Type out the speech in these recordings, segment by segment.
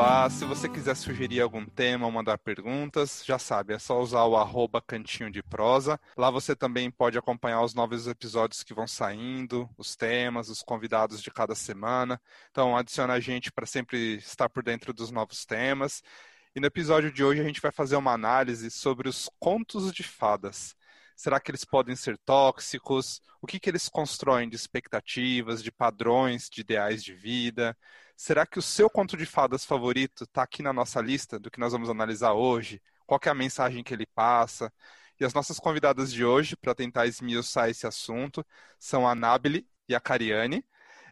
Olá, se você quiser sugerir algum tema ou mandar perguntas, já sabe, é só usar o arroba cantinho de prosa. Lá você também pode acompanhar os novos episódios que vão saindo, os temas, os convidados de cada semana. Então adiciona a gente para sempre estar por dentro dos novos temas. E no episódio de hoje a gente vai fazer uma análise sobre os contos de fadas. Será que eles podem ser tóxicos? O que, que eles constroem de expectativas, de padrões, de ideais de vida? Será que o seu conto de fadas favorito está aqui na nossa lista do que nós vamos analisar hoje? Qual é a mensagem que ele passa? E as nossas convidadas de hoje, para tentar esmiuçar esse assunto, são a Nabile e a Cariane.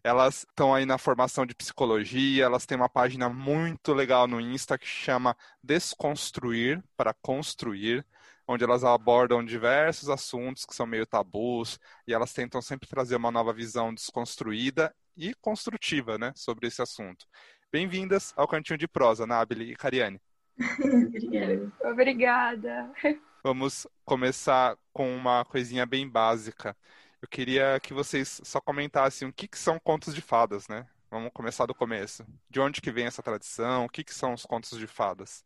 Elas estão aí na formação de psicologia, elas têm uma página muito legal no Insta que chama Desconstruir para Construir, onde elas abordam diversos assuntos que são meio tabus e elas tentam sempre trazer uma nova visão desconstruída e construtiva né, sobre esse assunto. Bem-vindas ao Cantinho de Prosa, Nabile e Cariane. Obrigada. Obrigada. Vamos começar com uma coisinha bem básica. Eu queria que vocês só comentassem o que, que são contos de fadas, né? Vamos começar do começo. De onde que vem essa tradição? O que, que são os contos de fadas?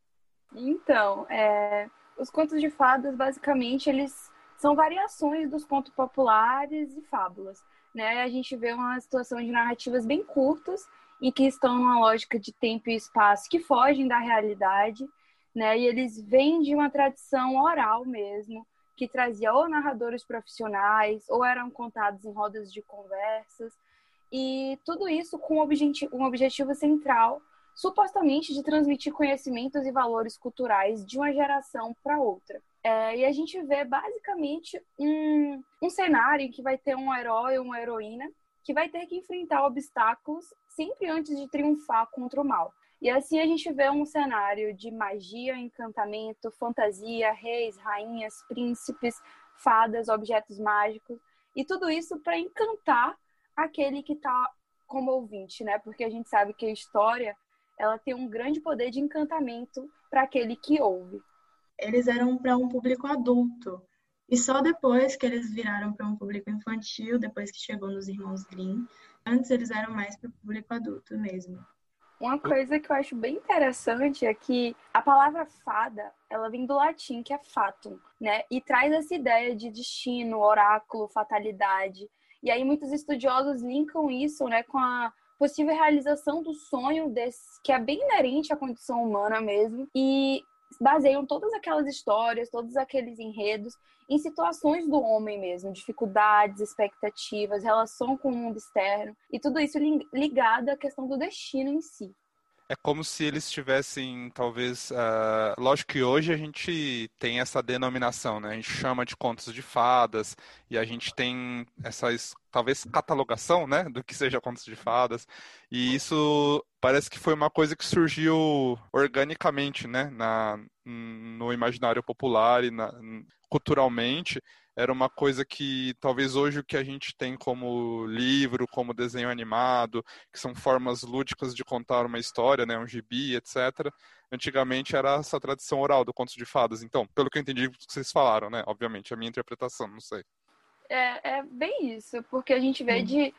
Então, é, os contos de fadas, basicamente, eles são variações dos contos populares e fábulas né, a gente vê uma situação de narrativas bem curtas e que estão numa lógica de tempo e espaço que fogem da realidade, né? E eles vêm de uma tradição oral mesmo, que trazia ou narradores profissionais, ou eram contados em rodas de conversas, e tudo isso com um objetivo central, supostamente de transmitir conhecimentos e valores culturais de uma geração para outra. É, e a gente vê basicamente um, um cenário em que vai ter um herói ou uma heroína que vai ter que enfrentar obstáculos sempre antes de triunfar contra o mal. E assim a gente vê um cenário de magia, encantamento, fantasia, reis, rainhas, príncipes, fadas, objetos mágicos, e tudo isso para encantar aquele que está como ouvinte, né? Porque a gente sabe que a história ela tem um grande poder de encantamento para aquele que ouve eles eram para um público adulto. E só depois que eles viraram para um público infantil, depois que chegou nos Irmãos Grimm, antes eles eram mais para o público adulto mesmo. Uma coisa que eu acho bem interessante é que a palavra fada, ela vem do latim, que é fatum, né? E traz essa ideia de destino, oráculo, fatalidade. E aí muitos estudiosos linkam isso, né, com a possível realização do sonho desse, que é bem inerente à condição humana mesmo. E baseiam todas aquelas histórias, todos aqueles enredos em situações do homem mesmo, dificuldades, expectativas, relação com o mundo externo e tudo isso ligado à questão do destino em si é como se eles tivessem, talvez, uh, lógico que hoje a gente tem essa denominação, né? A gente chama de contos de fadas e a gente tem essa, talvez, catalogação, né, do que seja contos de fadas. E isso parece que foi uma coisa que surgiu organicamente, né, na, no imaginário popular e na, culturalmente era uma coisa que talvez hoje o que a gente tem como livro, como desenho animado, que são formas lúdicas de contar uma história, né, um gibi, etc. Antigamente era essa tradição oral do conto de fadas. Então, pelo que eu entendi que vocês falaram, né, obviamente, a minha interpretação, não sei. É, é bem isso, porque a gente vê hum. de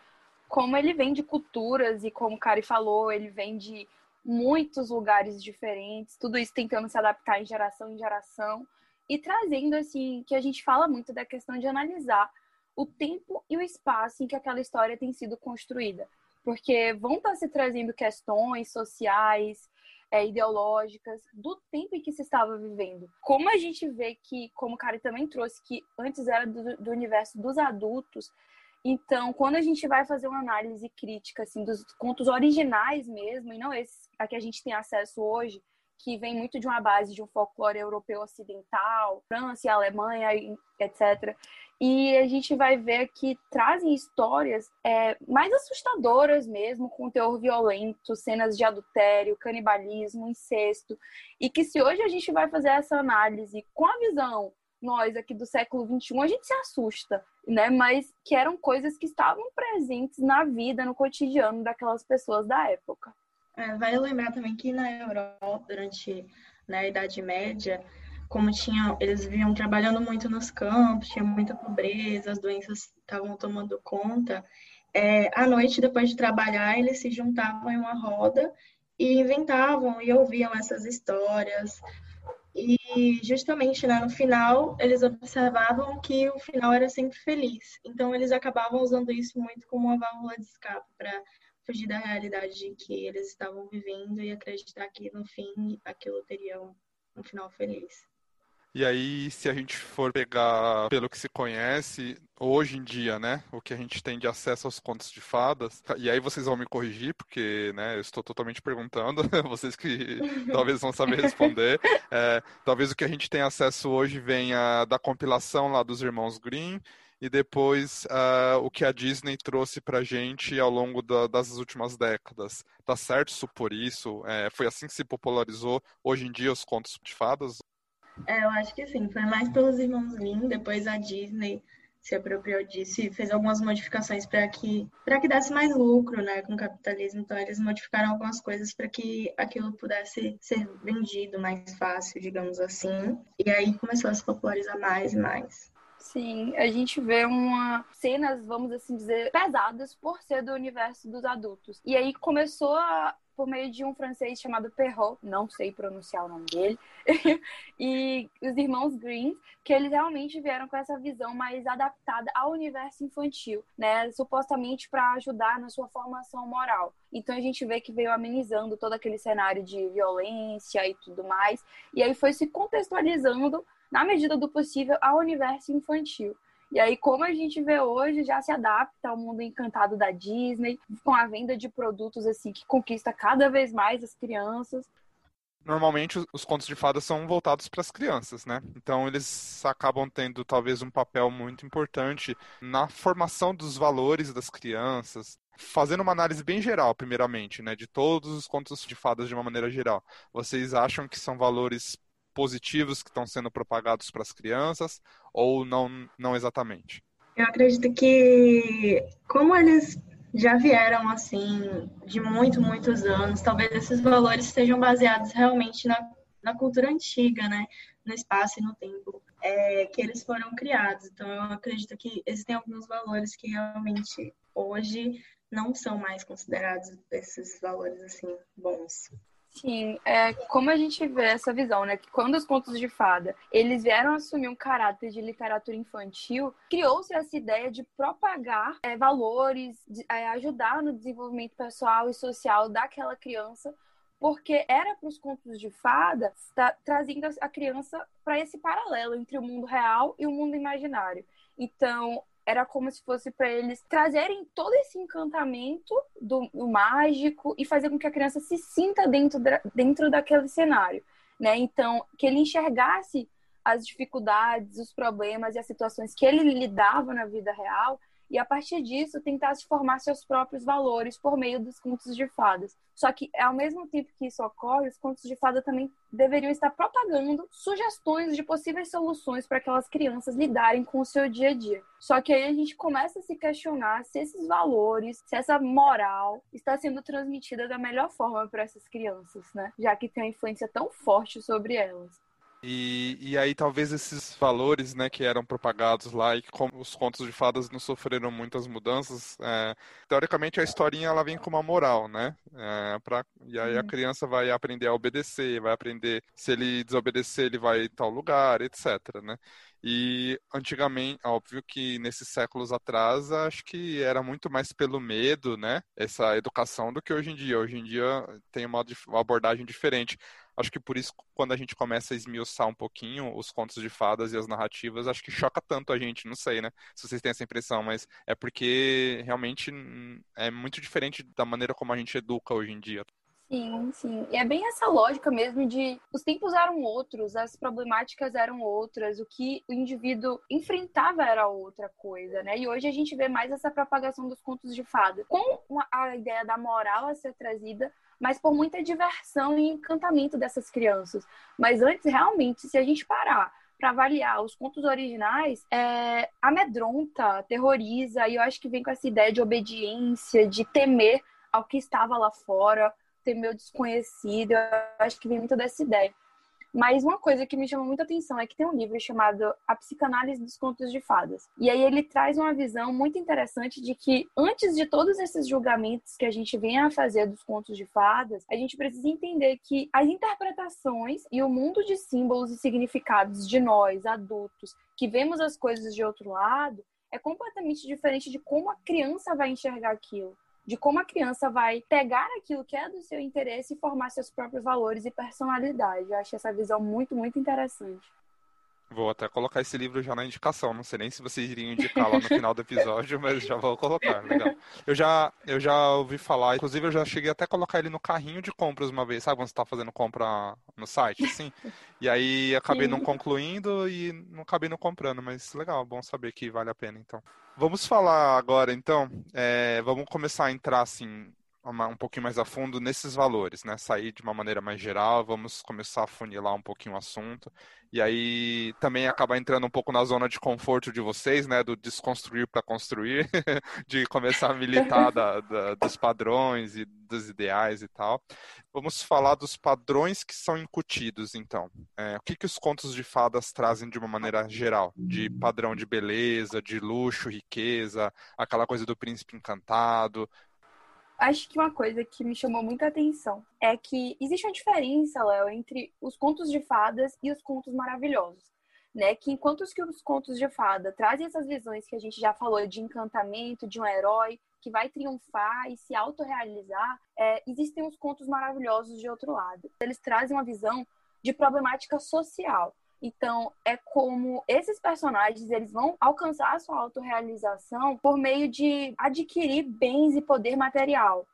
como ele vem de culturas e como o Kari falou, ele vem de muitos lugares diferentes, tudo isso tentando se adaptar em geração em geração e trazendo assim que a gente fala muito da questão de analisar o tempo e o espaço em que aquela história tem sido construída, porque vão estar se trazendo questões sociais, é, ideológicas do tempo em que se estava vivendo. Como a gente vê que, como o Kari também trouxe, que antes era do, do universo dos adultos, então, quando a gente vai fazer uma análise crítica assim dos contos originais mesmo, e não esses a que a gente tem acesso hoje, que vem muito de uma base de um folclore europeu ocidental, França Alemanha, etc. E a gente vai ver que trazem histórias é, mais assustadoras mesmo, com teor violento, cenas de adultério, canibalismo, incesto. E que se hoje a gente vai fazer essa análise com a visão, nós aqui do século XXI, a gente se assusta, né? Mas que eram coisas que estavam presentes na vida, no cotidiano daquelas pessoas da época. É, vale lembrar também que na Europa, durante na né, Idade Média, como tinha, eles vinham trabalhando muito nos campos, tinha muita pobreza, as doenças estavam tomando conta. É, à noite, depois de trabalhar, eles se juntavam em uma roda e inventavam e ouviam essas histórias. E justamente né, no final, eles observavam que o final era sempre feliz. Então, eles acabavam usando isso muito como uma válvula de escape para fugir da realidade de que eles estavam vivendo e acreditar que no fim aquilo teria um, um final feliz. E aí, se a gente for pegar pelo que se conhece, hoje em dia, né, o que a gente tem de acesso aos contos de fadas, e aí vocês vão me corrigir, porque, né, eu estou totalmente perguntando, vocês que talvez vão saber responder. É, talvez o que a gente tem acesso hoje venha da compilação lá dos irmãos Grimm, e depois uh, o que a Disney trouxe pra gente ao longo da, das últimas décadas. Tá certo supor isso? É, foi assim que se popularizou hoje em dia os contos de fadas? É, eu acho que sim. Foi mais pelos irmãos Grimm, depois a Disney se apropriou disso e fez algumas modificações para que para que desse mais lucro, né, com o capitalismo. Então eles modificaram algumas coisas para que aquilo pudesse ser vendido mais fácil, digamos assim. E aí começou a se popularizar mais e mais. Sim, a gente vê uma cenas, vamos assim dizer, pesadas por ser do universo dos adultos. E aí começou a, por meio de um francês chamado Perrault, não sei pronunciar o nome dele, e os irmãos Green, que eles realmente vieram com essa visão mais adaptada ao universo infantil, né, supostamente para ajudar na sua formação moral. Então a gente vê que veio amenizando todo aquele cenário de violência e tudo mais, e aí foi se contextualizando na medida do possível ao universo infantil. E aí, como a gente vê hoje, já se adapta ao mundo encantado da Disney, com a venda de produtos assim que conquista cada vez mais as crianças. Normalmente os contos de fadas são voltados para as crianças, né? Então eles acabam tendo talvez um papel muito importante na formação dos valores das crianças, fazendo uma análise bem geral, primeiramente, né, de todos os contos de fadas de uma maneira geral. Vocês acham que são valores positivos que estão sendo propagados para as crianças ou não, não exatamente? Eu acredito que, como eles já vieram assim de muito, muitos anos, talvez esses valores estejam baseados realmente na, na cultura antiga, né? No espaço e no tempo é, que eles foram criados. Então, eu acredito que existem alguns valores que realmente hoje não são mais considerados esses valores assim bons. Sim, é, como a gente vê essa visão, né? Que quando os contos de fada eles vieram assumir um caráter de literatura infantil, criou-se essa ideia de propagar é, valores, de, é, ajudar no desenvolvimento pessoal e social daquela criança, porque era para os contos de fada tá, trazendo a criança para esse paralelo entre o mundo real e o mundo imaginário. Então, era como se fosse para eles trazerem todo esse encantamento do, do, mágico e fazer com que a criança se sinta dentro, da, dentro daquele cenário, né? Então, que ele enxergasse as dificuldades, os problemas e as situações que ele lidava na vida real e a partir disso tentasse formar seus próprios valores por meio dos contos de fadas. Só que ao mesmo tempo que isso ocorre, os contos de fada também deveriam estar propagando sugestões de possíveis soluções para aquelas crianças lidarem com o seu dia a dia. Só que aí a gente começa a se questionar se esses valores, se essa moral está sendo transmitida da melhor forma para essas crianças, né? Já que tem uma influência tão forte sobre elas. E, e aí talvez esses valores né, que eram propagados lá e como os contos de fadas não sofreram muitas mudanças, é, teoricamente a historinha ela vem com uma moral, né? É, pra, e aí a uhum. criança vai aprender a obedecer, vai aprender se ele desobedecer ele vai em tal lugar, etc. Né? E antigamente, óbvio que nesses séculos atrás, acho que era muito mais pelo medo, né? Essa educação do que hoje em dia. Hoje em dia tem uma, uma abordagem diferente. Acho que por isso, quando a gente começa a esmiuçar um pouquinho os contos de fadas e as narrativas, acho que choca tanto a gente, não sei, né? Se vocês têm essa impressão, mas é porque realmente é muito diferente da maneira como a gente educa hoje em dia. Sim, sim. E é bem essa lógica mesmo de os tempos eram outros, as problemáticas eram outras, o que o indivíduo enfrentava era outra coisa, né? E hoje a gente vê mais essa propagação dos contos de fada, com a ideia da moral a ser trazida, mas por muita diversão e encantamento dessas crianças. Mas antes, realmente, se a gente parar para avaliar os contos originais, é, amedronta, terroriza, e eu acho que vem com essa ideia de obediência, de temer ao que estava lá fora, temer o desconhecido, eu acho que vem muito dessa ideia. Mas uma coisa que me chamou muita atenção é que tem um livro chamado A Psicanálise dos Contos de Fadas. E aí ele traz uma visão muito interessante de que antes de todos esses julgamentos que a gente vem a fazer dos contos de fadas, a gente precisa entender que as interpretações e o mundo de símbolos e significados de nós, adultos, que vemos as coisas de outro lado, é completamente diferente de como a criança vai enxergar aquilo de como a criança vai pegar aquilo que é do seu interesse e formar seus próprios valores e personalidade. Eu acho essa visão muito, muito interessante. Vou até colocar esse livro já na indicação. Não sei nem se vocês iriam indicar lá no final do episódio, mas já vou colocar. Legal. Eu já, eu já ouvi falar, inclusive eu já cheguei até a colocar ele no carrinho de compras uma vez. Sabe quando você está fazendo compra no site, assim? E aí acabei Sim. não concluindo e não acabei não comprando, mas legal, bom saber que vale a pena então. Vamos falar agora, então, é, vamos começar a entrar assim um pouquinho mais a fundo nesses valores, né? Sair de uma maneira mais geral, vamos começar a funilar um pouquinho o assunto. E aí também acabar entrando um pouco na zona de conforto de vocês, né? Do desconstruir para construir, de começar a militar da, da, dos padrões e dos ideais e tal. Vamos falar dos padrões que são incutidos, então. É, o que, que os contos de fadas trazem de uma maneira geral? De padrão de beleza, de luxo, riqueza, aquela coisa do príncipe encantado, acho que uma coisa que me chamou muita atenção é que existe uma diferença, Léo, entre os contos de fadas e os contos maravilhosos. Né? Que enquanto os, que os contos de fada trazem essas visões que a gente já falou de encantamento, de um herói que vai triunfar e se autorrealizar, é, existem os contos maravilhosos de outro lado. Eles trazem uma visão de problemática social. Então, é como esses personagens eles vão alcançar a sua autorrealização por meio de adquirir bens e poder material.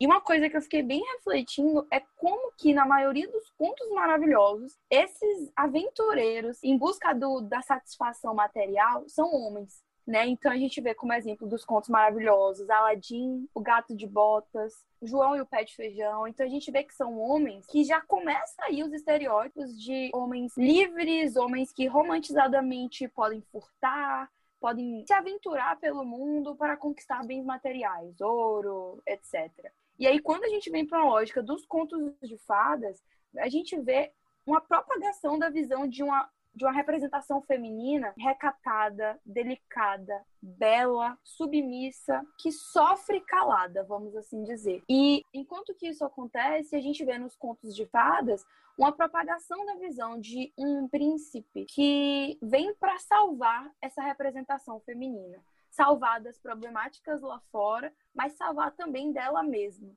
E uma coisa que eu fiquei bem refletindo é como que na maioria dos contos maravilhosos, esses aventureiros em busca do, da satisfação material são homens. Né? Então a gente vê como exemplo dos contos maravilhosos Aladim, o Gato de Botas, João e o Pé de Feijão. Então a gente vê que são homens que já começam aí os estereótipos de homens livres, homens que romantizadamente podem furtar, podem se aventurar pelo mundo para conquistar bens materiais, ouro, etc. E aí quando a gente vem para a lógica dos contos de fadas, a gente vê uma propagação da visão de uma de uma representação feminina recatada, delicada, bela, submissa, que sofre calada, vamos assim dizer. E enquanto que isso acontece, a gente vê nos contos de fadas uma propagação da visão de um príncipe que vem para salvar essa representação feminina, salvar das problemáticas lá fora, mas salvar também dela mesma.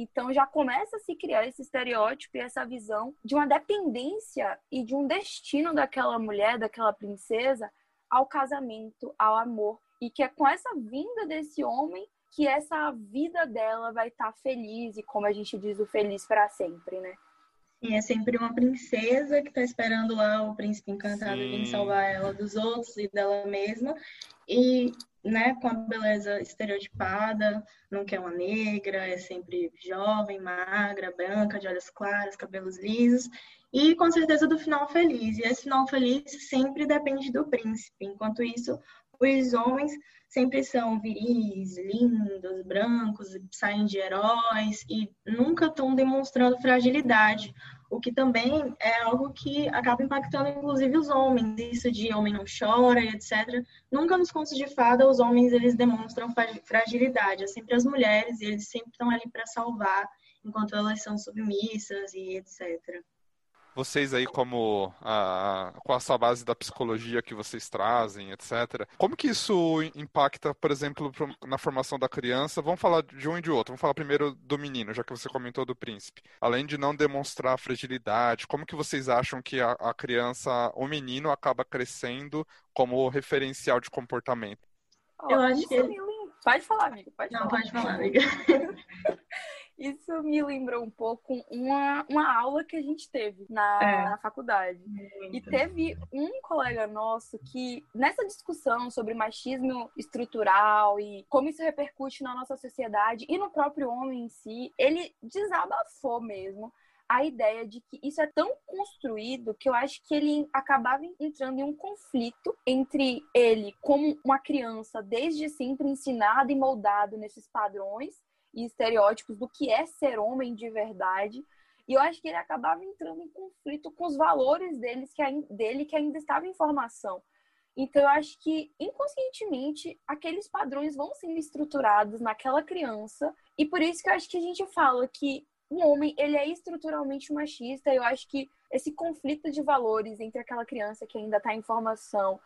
Então já começa a se criar esse estereótipo e essa visão de uma dependência e de um destino daquela mulher, daquela princesa, ao casamento, ao amor. E que é com essa vinda desse homem que essa vida dela vai estar tá feliz e, como a gente diz, o feliz para sempre, né? E é sempre uma princesa que está esperando lá o príncipe encantado vir salvar ela dos outros e dela mesma. E né, com a beleza estereotipada, não quer uma negra, é sempre jovem, magra, branca, de olhos claros, cabelos lisos, e com certeza do final feliz. E esse final feliz sempre depende do príncipe. Enquanto isso, os homens sempre são viris, lindos, brancos, saem de heróis e nunca estão demonstrando fragilidade o que também é algo que acaba impactando inclusive os homens, isso de homem não chora e etc. Nunca nos contos de fada os homens eles demonstram fragilidade, é sempre as mulheres e eles sempre estão ali para salvar, enquanto elas são submissas e etc vocês aí como a, com essa base da psicologia que vocês trazem, etc. Como que isso impacta, por exemplo, na formação da criança? Vamos falar de um e de outro. Vamos falar primeiro do menino, já que você comentou do príncipe. Além de não demonstrar fragilidade, como que vocês acham que a, a criança, o menino, acaba crescendo como referencial de comportamento? Eu acho que Pode falar, amiga. Pode não, falar. pode falar, amiga. Isso me lembrou um pouco uma, uma aula que a gente teve na, é. na faculdade. Muito. E teve um colega nosso que, nessa discussão sobre machismo estrutural e como isso repercute na nossa sociedade e no próprio homem em si, ele desabafou mesmo a ideia de que isso é tão construído que eu acho que ele acabava entrando em um conflito entre ele, como uma criança desde sempre ensinado e moldado nesses padrões, e estereótipos do que é ser homem de verdade E eu acho que ele acabava entrando em conflito com os valores deles, que, dele que ainda estava em formação. Então, eu acho que inconscientemente aqueles padrões vão sendo estruturados naquela criança. E por isso que eu acho que a gente fala que o homem ele é estruturalmente machista. Eu acho que esse conflito de valores entre aquela criança que ainda está em formação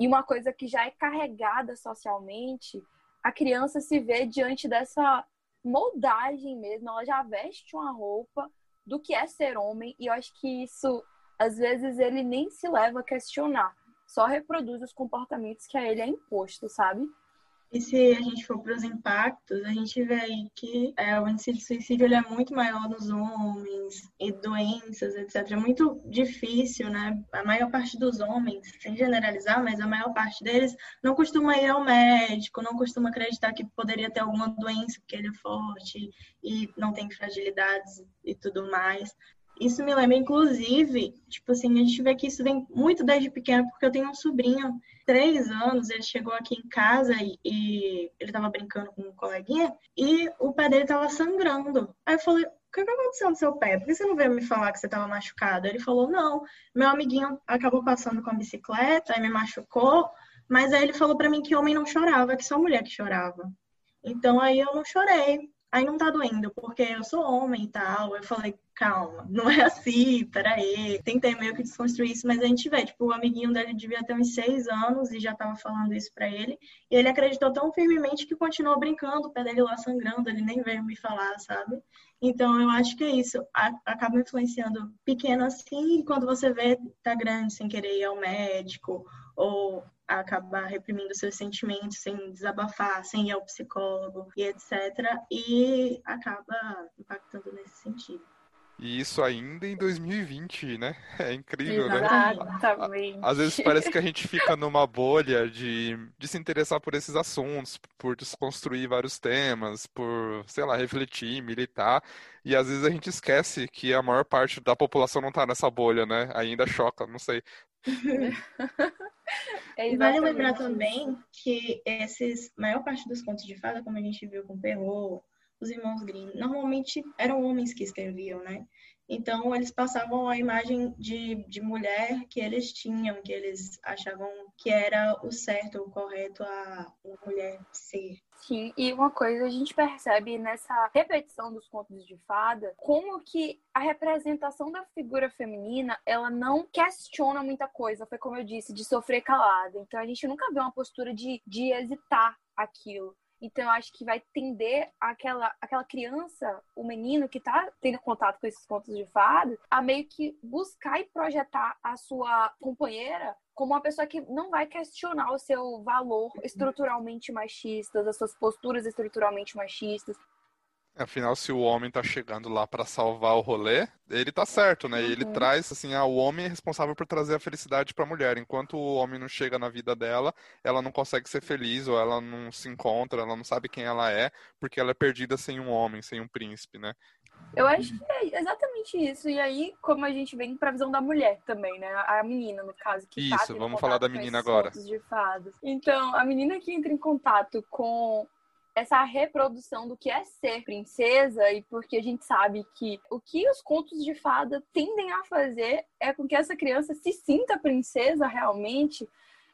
e uma coisa que já é carregada socialmente, a criança se vê diante dessa moldagem mesmo. Ela já veste uma roupa do que é ser homem. E eu acho que isso, às vezes, ele nem se leva a questionar só reproduz os comportamentos que a ele é imposto, sabe? E se a gente for para os impactos, a gente vê aí que é, o índice de suicídio ele é muito maior nos homens e doenças, etc. É muito difícil, né? A maior parte dos homens, sem generalizar, mas a maior parte deles não costuma ir ao médico, não costuma acreditar que poderia ter alguma doença porque ele é forte e não tem fragilidades e tudo mais. Isso me lembra, inclusive, tipo assim, a gente vê que isso vem muito desde pequeno, porque eu tenho um sobrinho, três anos, ele chegou aqui em casa e, e ele tava brincando com um coleguinha e o pé dele tava sangrando. Aí eu falei, o que, que aconteceu no seu pé? Por que você não veio me falar que você estava machucado? Ele falou, não, meu amiguinho acabou passando com a bicicleta e me machucou, mas aí ele falou para mim que homem não chorava, que só mulher que chorava. Então aí eu não chorei. Aí não tá doendo, porque eu sou homem e tal. Eu falei, calma, não é assim, peraí. Tentei meio que desconstruir isso, mas a gente vê, tipo, o amiguinho dele devia ter uns seis anos e já tava falando isso para ele. E ele acreditou tão firmemente que continuou brincando, o pé dele lá sangrando, ele nem veio me falar, sabe? Então, eu acho que é isso. Acaba influenciando pequeno assim, e quando você vê, tá grande, sem querer ir ao médico, ou acabar reprimindo seus sentimentos, sem desabafar, sem ir ao psicólogo e etc. E acaba impactando nesse sentido. E isso ainda em 2020, né? É incrível, né? Exatamente. Às vezes parece que a gente fica numa bolha de, de se interessar por esses assuntos, por desconstruir vários temas, por, sei lá, refletir, militar. E às vezes a gente esquece que a maior parte da população não tá nessa bolha, né? Ainda choca, não sei. É vale lembrar também que esses, maior parte dos contos de fada, como a gente viu com Perrault, os irmãos Grimm, normalmente eram homens que escreviam, né? Então, eles passavam a imagem de, de mulher que eles tinham, que eles achavam que era o certo, o correto a mulher ser. Sim, e uma coisa a gente percebe nessa repetição dos contos de fada, como que a representação da figura feminina, ela não questiona muita coisa, foi como eu disse, de sofrer calada. Então a gente nunca vê uma postura de, de hesitar aquilo. Então, eu acho que vai tender aquela, aquela criança, o menino que tá tendo contato com esses contos de fadas, a meio que buscar e projetar a sua companheira como uma pessoa que não vai questionar o seu valor estruturalmente machista, as suas posturas estruturalmente machistas. Afinal, se o homem tá chegando lá para salvar o rolê, ele tá certo, né? Uhum. Ele traz, assim, ah, o homem é responsável por trazer a felicidade para a mulher. Enquanto o homem não chega na vida dela, ela não consegue ser feliz, ou ela não se encontra, ela não sabe quem ela é, porque ela é perdida sem um homem, sem um príncipe, né? Eu acho que é exatamente isso. E aí, como a gente vem pra visão da mulher também, né? A menina, no caso, que tá Isso, tá vamos falar da menina agora. De fadas. Então, a menina que entra em contato com essa reprodução do que é ser princesa e porque a gente sabe que o que os contos de fada tendem a fazer é com que essa criança se sinta princesa realmente.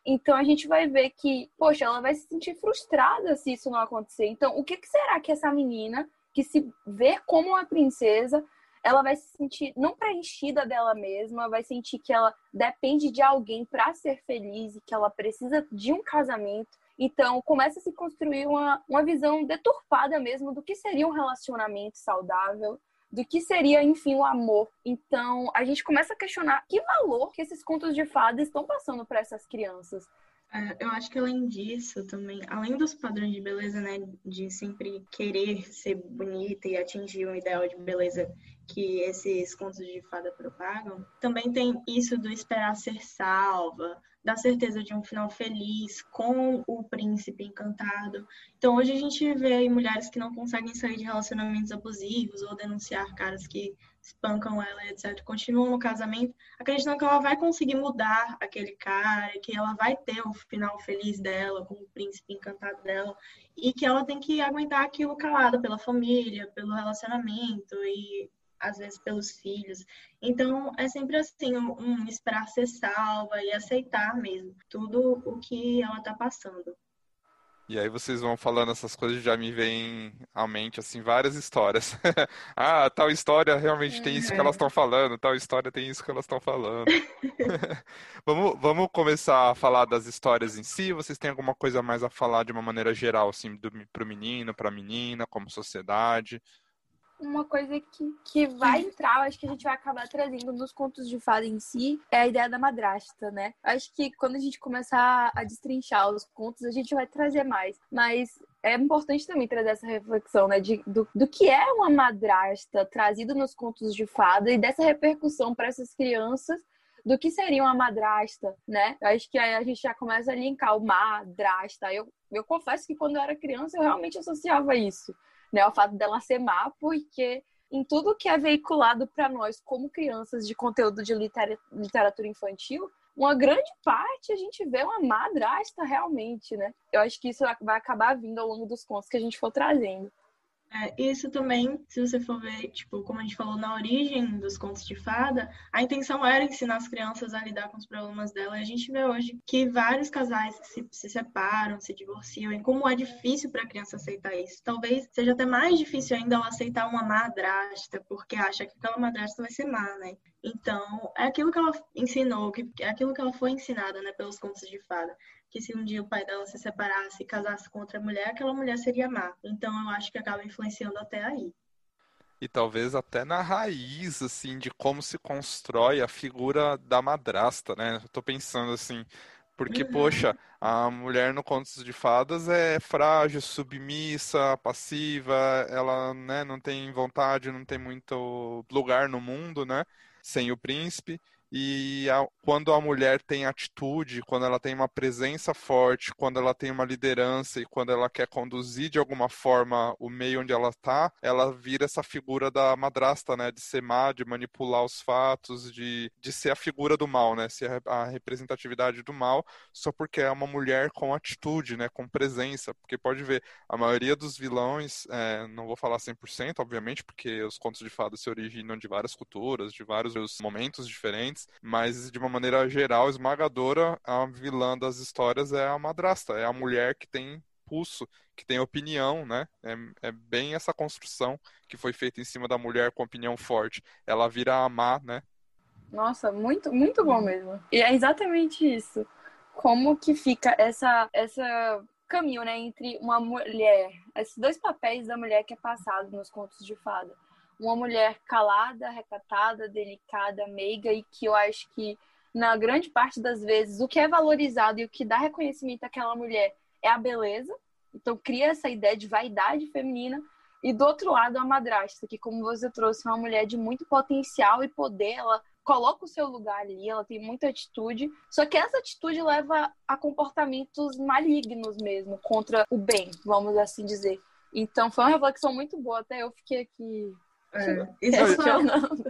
Então a gente vai ver que, poxa, ela vai se sentir frustrada se isso não acontecer. Então, o que, será que essa menina que se vê como uma princesa, ela vai se sentir não preenchida dela mesma, vai sentir que ela depende de alguém para ser feliz e que ela precisa de um casamento. Então, começa a se construir uma, uma visão deturpada mesmo do que seria um relacionamento saudável, do que seria, enfim, o amor. Então, a gente começa a questionar que valor que esses contos de fadas estão passando para essas crianças. É, eu acho que além disso também, além dos padrões de beleza, né, de sempre querer ser bonita e atingir um ideal de beleza que esses contos de fada propagam, também tem isso do esperar ser salva, da certeza de um final feliz com o príncipe encantado. Então hoje a gente vê mulheres que não conseguem sair de relacionamentos abusivos ou denunciar caras que espancam ela, etc., continuam no casamento, acreditando que ela vai conseguir mudar aquele cara, que ela vai ter o final feliz dela, com o príncipe encantado dela, e que ela tem que aguentar aquilo calada pela família, pelo relacionamento, e às vezes pelos filhos. Então, é sempre assim, um, um esperar ser salva e aceitar mesmo tudo o que ela está passando. E aí vocês vão falando essas coisas, já me vem à mente, assim, várias histórias. ah, tal história realmente tem isso que elas estão falando, tal história tem isso que elas estão falando. vamos, vamos começar a falar das histórias em si? Vocês têm alguma coisa mais a falar de uma maneira geral, assim, para o menino, para a menina, como sociedade? Uma coisa que, que vai entrar, acho que a gente vai acabar trazendo nos contos de fada em si, é a ideia da madrasta, né? Acho que quando a gente começar a destrinchar os contos, a gente vai trazer mais. Mas é importante também trazer essa reflexão, né, de, do, do que é uma madrasta trazido nos contos de fada e dessa repercussão para essas crianças do que seria uma madrasta, né? Eu acho que aí a gente já começa a linkar o madrasta. Eu, eu confesso que quando eu era criança eu realmente associava isso né? O fato dela ser má, porque em tudo que é veiculado para nós como crianças de conteúdo de literatura infantil, uma grande parte a gente vê uma madrasta realmente, né? Eu acho que isso vai acabar vindo ao longo dos contos que a gente for trazendo. É, isso também, se você for ver, tipo, como a gente falou na origem dos contos de fada, a intenção era ensinar as crianças a lidar com os problemas dela. E a gente vê hoje que vários casais se, se separam, se divorciam, e como é difícil para a criança aceitar isso. Talvez seja até mais difícil ainda ela aceitar uma madrasta, porque acha que aquela madrasta vai ser má, né? Então, é aquilo que ela ensinou, que é aquilo que ela foi ensinada, né, pelos contos de fada que se um dia o pai dela se separasse e casasse com outra mulher, aquela mulher seria má. Então eu acho que acaba influenciando até aí. E talvez até na raiz, assim, de como se constrói a figura da madrasta, né? Eu tô pensando assim, porque, uhum. poxa, a mulher no Contos de Fadas é frágil, submissa, passiva, ela né, não tem vontade, não tem muito lugar no mundo, né? Sem o príncipe. E a, quando a mulher tem atitude, quando ela tem uma presença forte, quando ela tem uma liderança e quando ela quer conduzir de alguma forma o meio onde ela está, ela vira essa figura da madrasta, né? De ser má, de manipular os fatos, de, de ser a figura do mal, né? Ser a representatividade do mal, só porque é uma mulher com atitude, né? Com presença. Porque pode ver, a maioria dos vilões, é, não vou falar 100%, obviamente, porque os contos de fadas se originam de várias culturas, de vários momentos diferentes mas de uma maneira geral, esmagadora, a vilã das histórias é a madrasta, é a mulher que tem pulso, que tem opinião, né? É, é, bem essa construção que foi feita em cima da mulher com opinião forte. Ela vira a má, né? Nossa, muito, muito bom mesmo. E é exatamente isso. Como que fica essa, essa caminho, né, entre uma mulher, esses dois papéis da mulher que é passado nos contos de fada uma mulher calada, recatada, delicada, meiga e que eu acho que na grande parte das vezes o que é valorizado e o que dá reconhecimento àquela mulher é a beleza. Então cria essa ideia de vaidade feminina e do outro lado a madrasta, que como você trouxe, é uma mulher de muito potencial e poder, ela coloca o seu lugar ali, ela tem muita atitude, só que essa atitude leva a comportamentos malignos mesmo, contra o bem, vamos assim dizer. Então foi uma reflexão muito boa, até eu fiquei aqui é, isso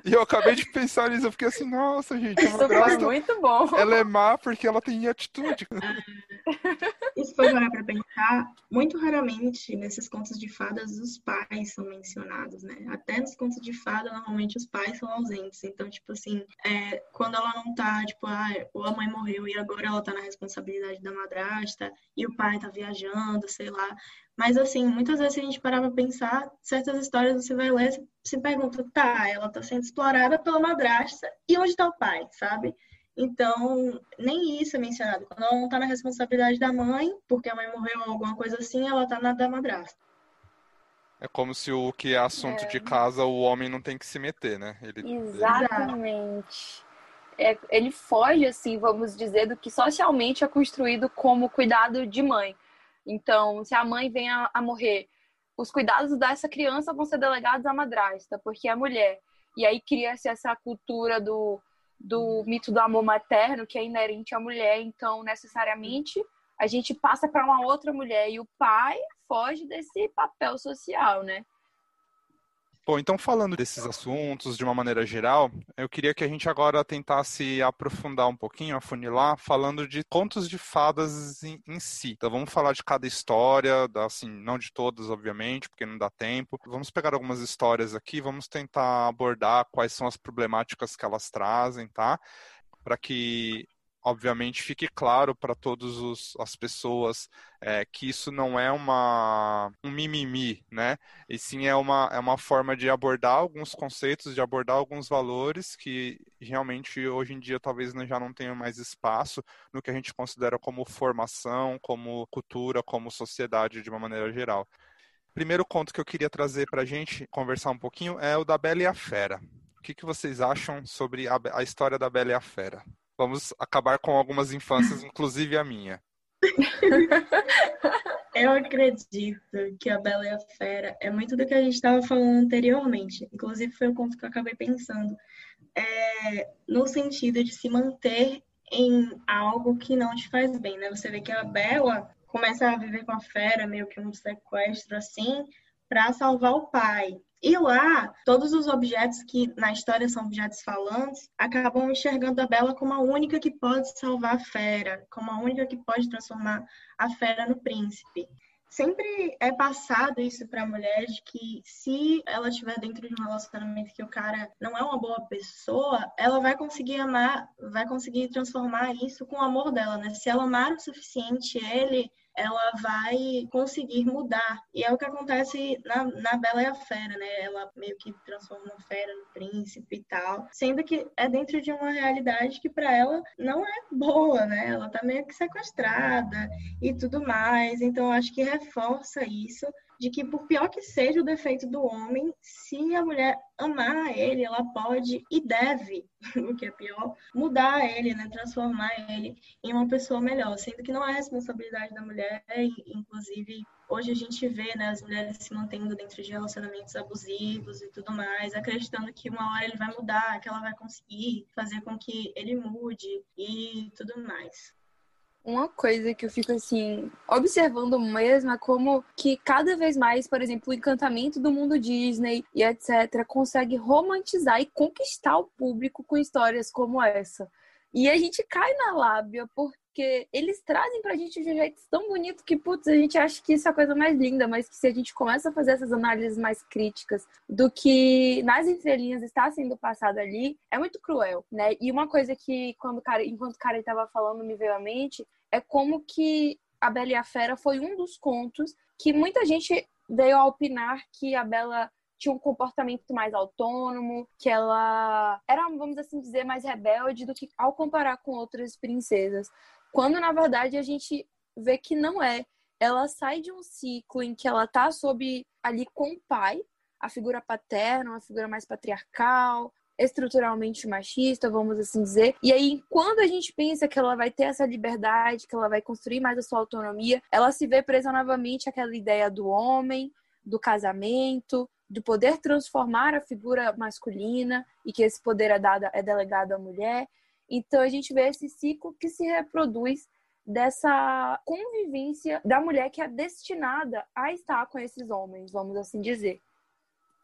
E eu acabei de pensar nisso, eu fiquei assim, nossa, gente, é uma graça. muito bom. Ela é má porque ela tem atitude. É, isso foi parar pra pensar, muito raramente nesses contos de fadas os pais são mencionados, né? Até nos contos de fada, normalmente os pais são ausentes. Então, tipo assim, é, quando ela não tá, tipo, ah, ou a mãe morreu e agora ela tá na responsabilidade da madrasta, e o pai tá viajando, sei lá. Mas, assim, muitas vezes a gente parava pra pensar, certas histórias você vai ler, se pergunta, tá, ela tá sendo explorada pela madrasta, e onde tá o pai, sabe? Então, nem isso é mencionado. Quando ela não tá na responsabilidade da mãe, porque a mãe morreu ou alguma coisa assim, ela tá na da madrasta. É como se o que é assunto é. de casa, o homem não tem que se meter, né? Ele, Exatamente. Ele... É, ele foge, assim, vamos dizer, do que socialmente é construído como cuidado de mãe. Então, se a mãe vem a, a morrer, os cuidados dessa criança vão ser delegados à madrasta, porque é mulher. E aí cria-se essa cultura do, do mito do amor materno, que é inerente à mulher. Então, necessariamente, a gente passa para uma outra mulher. E o pai foge desse papel social, né? Bom, então falando desses assuntos de uma maneira geral, eu queria que a gente agora tentasse aprofundar um pouquinho, afunilar, falando de contos de fadas em, em si. Então vamos falar de cada história, assim, não de todas, obviamente, porque não dá tempo. Vamos pegar algumas histórias aqui, vamos tentar abordar quais são as problemáticas que elas trazem, tá? Para que obviamente fique claro para todas as pessoas é, que isso não é uma, um mimimi, né? E sim é uma, é uma forma de abordar alguns conceitos, de abordar alguns valores que realmente hoje em dia talvez já não tenham mais espaço no que a gente considera como formação, como cultura, como sociedade de uma maneira geral. Primeiro conto que eu queria trazer para a gente conversar um pouquinho é o da Bela e a Fera. O que, que vocês acham sobre a, a história da Bela e a Fera? Vamos acabar com algumas infâncias, inclusive a minha. Eu acredito que a Bela e a Fera é muito do que a gente estava falando anteriormente. Inclusive, foi o ponto que eu acabei pensando. É, no sentido de se manter em algo que não te faz bem, né? Você vê que a Bela começa a viver com a Fera, meio que um sequestro assim, para salvar o pai. E lá, todos os objetos que na história são objetos falantes acabam enxergando a Bela como a única que pode salvar a fera, como a única que pode transformar a fera no príncipe. Sempre é passado isso para a mulher de que se ela estiver dentro de um relacionamento que o cara não é uma boa pessoa, ela vai conseguir amar, vai conseguir transformar isso com o amor dela, né? Se ela amar o suficiente ele, ela vai conseguir mudar. E é o que acontece na, na Bela e a Fera, né? Ela meio que transforma a fera no príncipe e tal. Sendo que é dentro de uma realidade que para ela não é boa, né? Ela tá meio que sequestrada e tudo mais. Então, acho que reforça isso de que, por pior que seja o defeito do homem, se a mulher amar ele, ela pode e deve, o que é pior, mudar ele, né? transformar ele em uma pessoa melhor, sendo que não é responsabilidade da mulher, inclusive hoje a gente vê né, as mulheres se mantendo dentro de relacionamentos abusivos e tudo mais, acreditando que uma hora ele vai mudar, que ela vai conseguir fazer com que ele mude e tudo mais uma coisa que eu fico assim observando mesmo é como que cada vez mais, por exemplo, o encantamento do mundo Disney e etc consegue romantizar e conquistar o público com histórias como essa. E a gente cai na lábia porque eles trazem pra gente de um jeito tão bonito que, putz, a gente acha que isso é a coisa mais linda, mas que se a gente começa a fazer essas análises mais críticas do que nas entrelinhas está sendo passado ali, é muito cruel, né? E uma coisa que, quando enquanto o cara estava falando, me veio à mente é como que A Bela e a Fera foi um dos contos que muita gente veio a opinar que a Bela tinha um comportamento mais autônomo, que ela era, vamos assim dizer, mais rebelde do que ao comparar com outras princesas. Quando na verdade a gente vê que não é. Ela sai de um ciclo em que ela tá sob ali com o pai, a figura paterna, uma figura mais patriarcal, estruturalmente machista, vamos assim dizer. E aí, quando a gente pensa que ela vai ter essa liberdade, que ela vai construir mais a sua autonomia, ela se vê presa novamente àquela ideia do homem, do casamento, de poder transformar a figura masculina e que esse poder é dado é delegado à mulher. Então a gente vê esse ciclo que se reproduz dessa convivência da mulher que é destinada a estar com esses homens, vamos assim dizer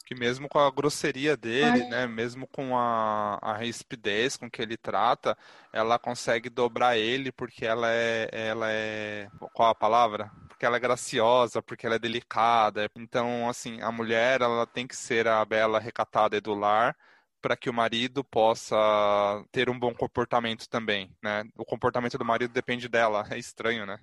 que mesmo com a grosseria dele, né, mesmo com a, a rispidez com que ele trata, ela consegue dobrar ele porque ela é, ela é, qual a palavra? Porque ela é graciosa, porque ela é delicada. Então, assim, a mulher, ela tem que ser a bela recatada e do lar para que o marido possa ter um bom comportamento também, né? O comportamento do marido depende dela. É estranho, né?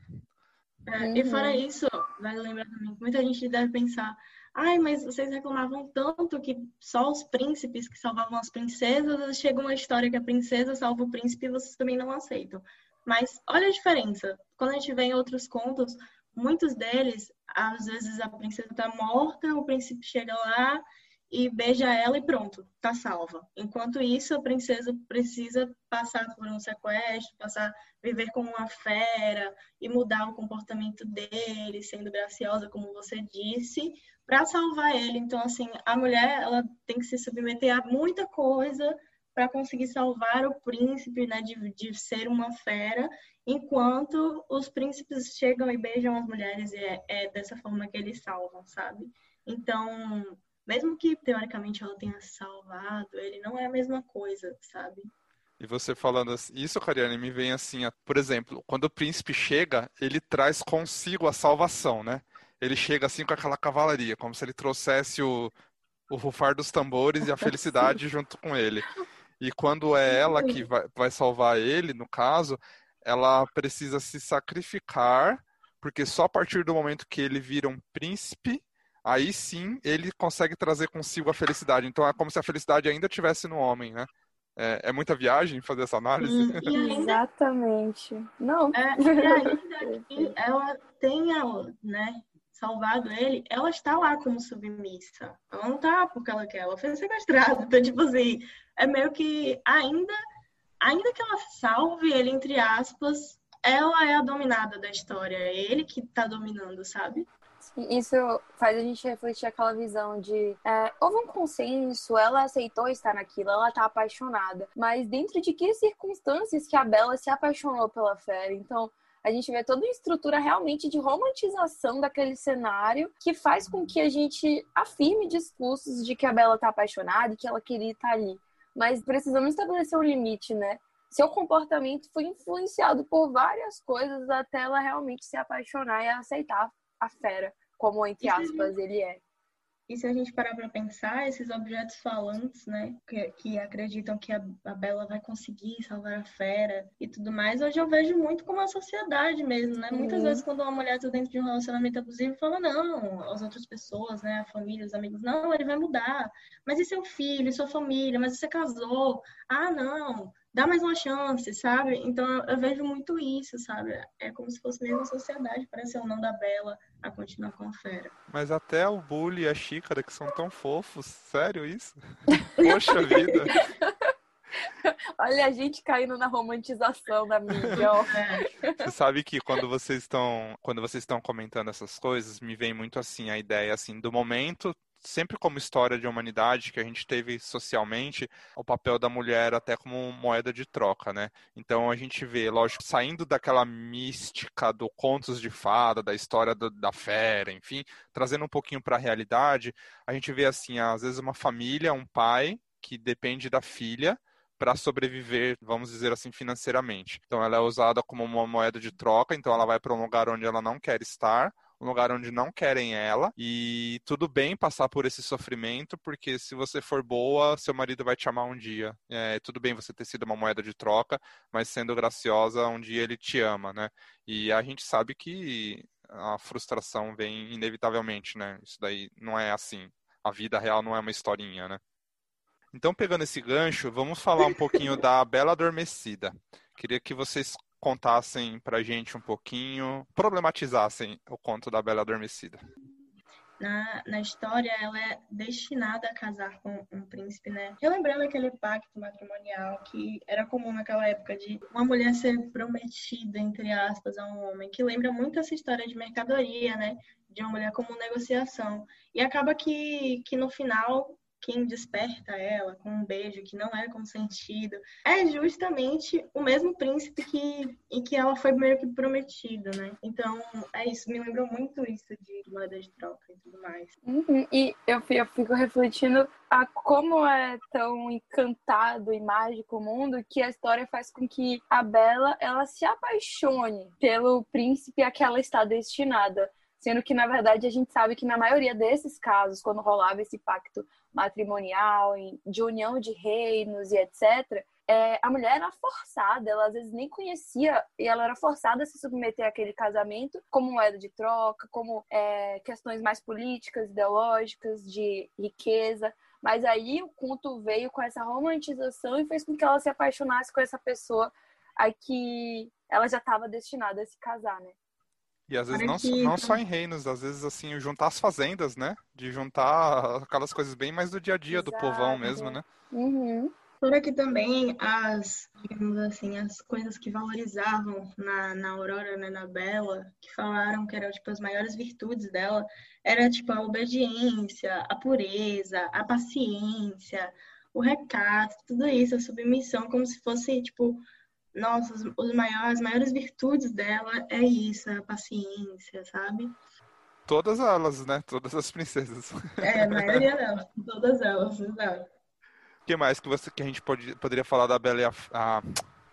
É, e fora isso, vale lembrar também que muita gente deve pensar Ai, mas vocês reclamavam tanto que só os príncipes que salvavam as princesas, chega uma história que a princesa salva o príncipe e vocês também não aceitam. Mas olha a diferença. Quando a gente vê em outros contos, muitos deles, às vezes a princesa está morta, o príncipe chega lá e beija ela e pronto, tá salva. Enquanto isso, a princesa precisa passar por um sequestro, passar viver como uma fera e mudar o comportamento dele, sendo graciosa, como você disse, para salvar ele. Então, assim, a mulher ela tem que se submeter a muita coisa para conseguir salvar o príncipe, né, de, de ser uma fera, enquanto os príncipes chegam e beijam as mulheres e é, é dessa forma que eles salvam, sabe? Então, mesmo que teoricamente ela tenha salvado, ele não é a mesma coisa, sabe? E você falando isso, Cariane, me vem assim, por exemplo, quando o príncipe chega, ele traz consigo a salvação, né? Ele chega assim com aquela cavalaria, como se ele trouxesse o, o rufar dos tambores e a felicidade junto com ele. E quando é ela que vai, vai salvar ele, no caso, ela precisa se sacrificar, porque só a partir do momento que ele vira um príncipe, aí sim ele consegue trazer consigo a felicidade. Então é como se a felicidade ainda estivesse no homem, né? É, é muita viagem fazer essa análise? Hum, Exatamente. Não. É, e ainda que ela tenha né, salvado ele, ela está lá como submissa. Ela não tá porque ela quer, ela foi sequestrada. Então, tipo assim, é meio que ainda, ainda que ela salve ele, entre aspas, ela é a dominada da história. É ele que tá dominando, sabe? Isso faz a gente refletir aquela visão de é, houve um consenso, ela aceitou estar naquilo, ela tá apaixonada. Mas dentro de que circunstâncias que a Bela se apaixonou pela Fera? Então, a gente vê toda uma estrutura realmente de romantização daquele cenário que faz com que a gente afirme discursos de que a Bela tá apaixonada e que ela queria estar ali. Mas precisamos estabelecer um limite, né? Seu comportamento foi influenciado por várias coisas até ela realmente se apaixonar e aceitar a fera como, entre aspas, ele é. E se a gente parar para pensar, esses objetos falantes, né, que, que acreditam que a, a, Bela vai conseguir salvar a fera e tudo mais, hoje eu vejo muito como a sociedade mesmo, né? Uhum. Muitas vezes quando uma mulher está dentro de um relacionamento abusivo, fala não, as outras pessoas, né, a família, os amigos, não, ele vai mudar. Mas e seu filho, e sua família? Mas você casou? Ah, não dá mais uma chance, sabe? Então eu vejo muito isso, sabe? É como se fosse mesmo a sociedade, parece o não da Bela a continuar com a fera. Mas até o Bully e a Xícara, que são tão fofos, sério isso? Poxa vida! Olha a gente caindo na romantização da mídia. Ó. É. Você sabe que quando vocês estão quando vocês estão comentando essas coisas, me vem muito assim a ideia assim do momento sempre como história de humanidade que a gente teve socialmente o papel da mulher até como moeda de troca, né? Então a gente vê, lógico, saindo daquela mística do contos de fada, da história do, da fera, enfim, trazendo um pouquinho para a realidade, a gente vê assim, às vezes uma família, um pai que depende da filha para sobreviver, vamos dizer assim, financeiramente. Então ela é usada como uma moeda de troca, então ela vai para um lugar onde ela não quer estar um lugar onde não querem ela e tudo bem passar por esse sofrimento, porque se você for boa, seu marido vai te amar um dia. É, tudo bem você ter sido uma moeda de troca, mas sendo graciosa, um dia ele te ama, né? E a gente sabe que a frustração vem inevitavelmente, né? Isso daí não é assim. A vida real não é uma historinha, né? Então, pegando esse gancho, vamos falar um pouquinho da Bela Adormecida. Queria que vocês contassem pra gente um pouquinho, problematizassem o conto da Bela Adormecida. Na, na história, ela é destinada a casar com um príncipe, né? Relembrando aquele pacto matrimonial que era comum naquela época de uma mulher ser prometida, entre aspas, a um homem, que lembra muito essa história de mercadoria, né? De uma mulher como negociação. E acaba que, que no final quem desperta ela com um beijo que não é consentido, é justamente o mesmo príncipe que, em que ela foi meio que prometida, né? Então, é isso, me lembrou muito isso de moeda de troca e tudo mais. Uhum. E eu, eu fico refletindo a como é tão encantado e mágico o mundo que a história faz com que a Bela ela se apaixone pelo príncipe a que ela está destinada. Sendo que, na verdade, a gente sabe que na maioria desses casos, quando rolava esse pacto matrimonial, de união de reinos e etc., é, a mulher era forçada, ela às vezes nem conhecia, e ela era forçada a se submeter àquele casamento como moeda de troca, como é, questões mais políticas, ideológicas, de riqueza. Mas aí o conto veio com essa romantização e fez com que ela se apaixonasse com essa pessoa a que ela já estava destinada a se casar, né? E às vezes não, não só em reinos, às vezes assim, juntar as fazendas, né? De juntar aquelas coisas bem mais do dia a dia Exato. do povão mesmo, né? Uhum. Por aqui também as, digamos assim, as coisas que valorizavam na, na Aurora, né, na Bela, que falaram que eram tipo as maiores virtudes dela, era tipo a obediência, a pureza, a paciência, o recato, tudo isso, a submissão, como se fosse tipo nossa, os maiores, as maiores virtudes dela é isso, é a paciência, sabe? Todas elas, né? Todas as princesas. É, a maioria delas. Todas elas, exato. O que mais que, você, que a gente pode, poderia falar da Bela, a, a,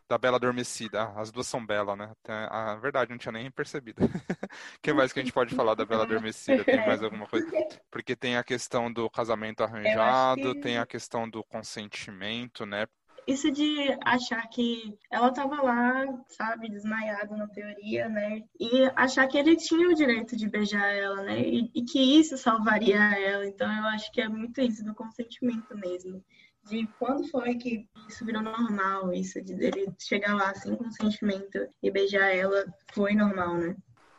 da Bela Adormecida? Ah, as duas são Bela, né? A, a verdade, não tinha nem percebido. O que mais que a gente pode falar da Bela Adormecida? Tem mais alguma coisa? Porque tem a questão do casamento arranjado, que... tem a questão do consentimento, né? Isso de achar que ela estava lá, sabe, desmaiada na teoria, né? E achar que ele tinha o direito de beijar ela, né? E, e que isso salvaria ela. Então eu acho que é muito isso do consentimento mesmo de quando foi que isso virou normal, isso de ele chegar lá sem consentimento e beijar ela foi normal, né?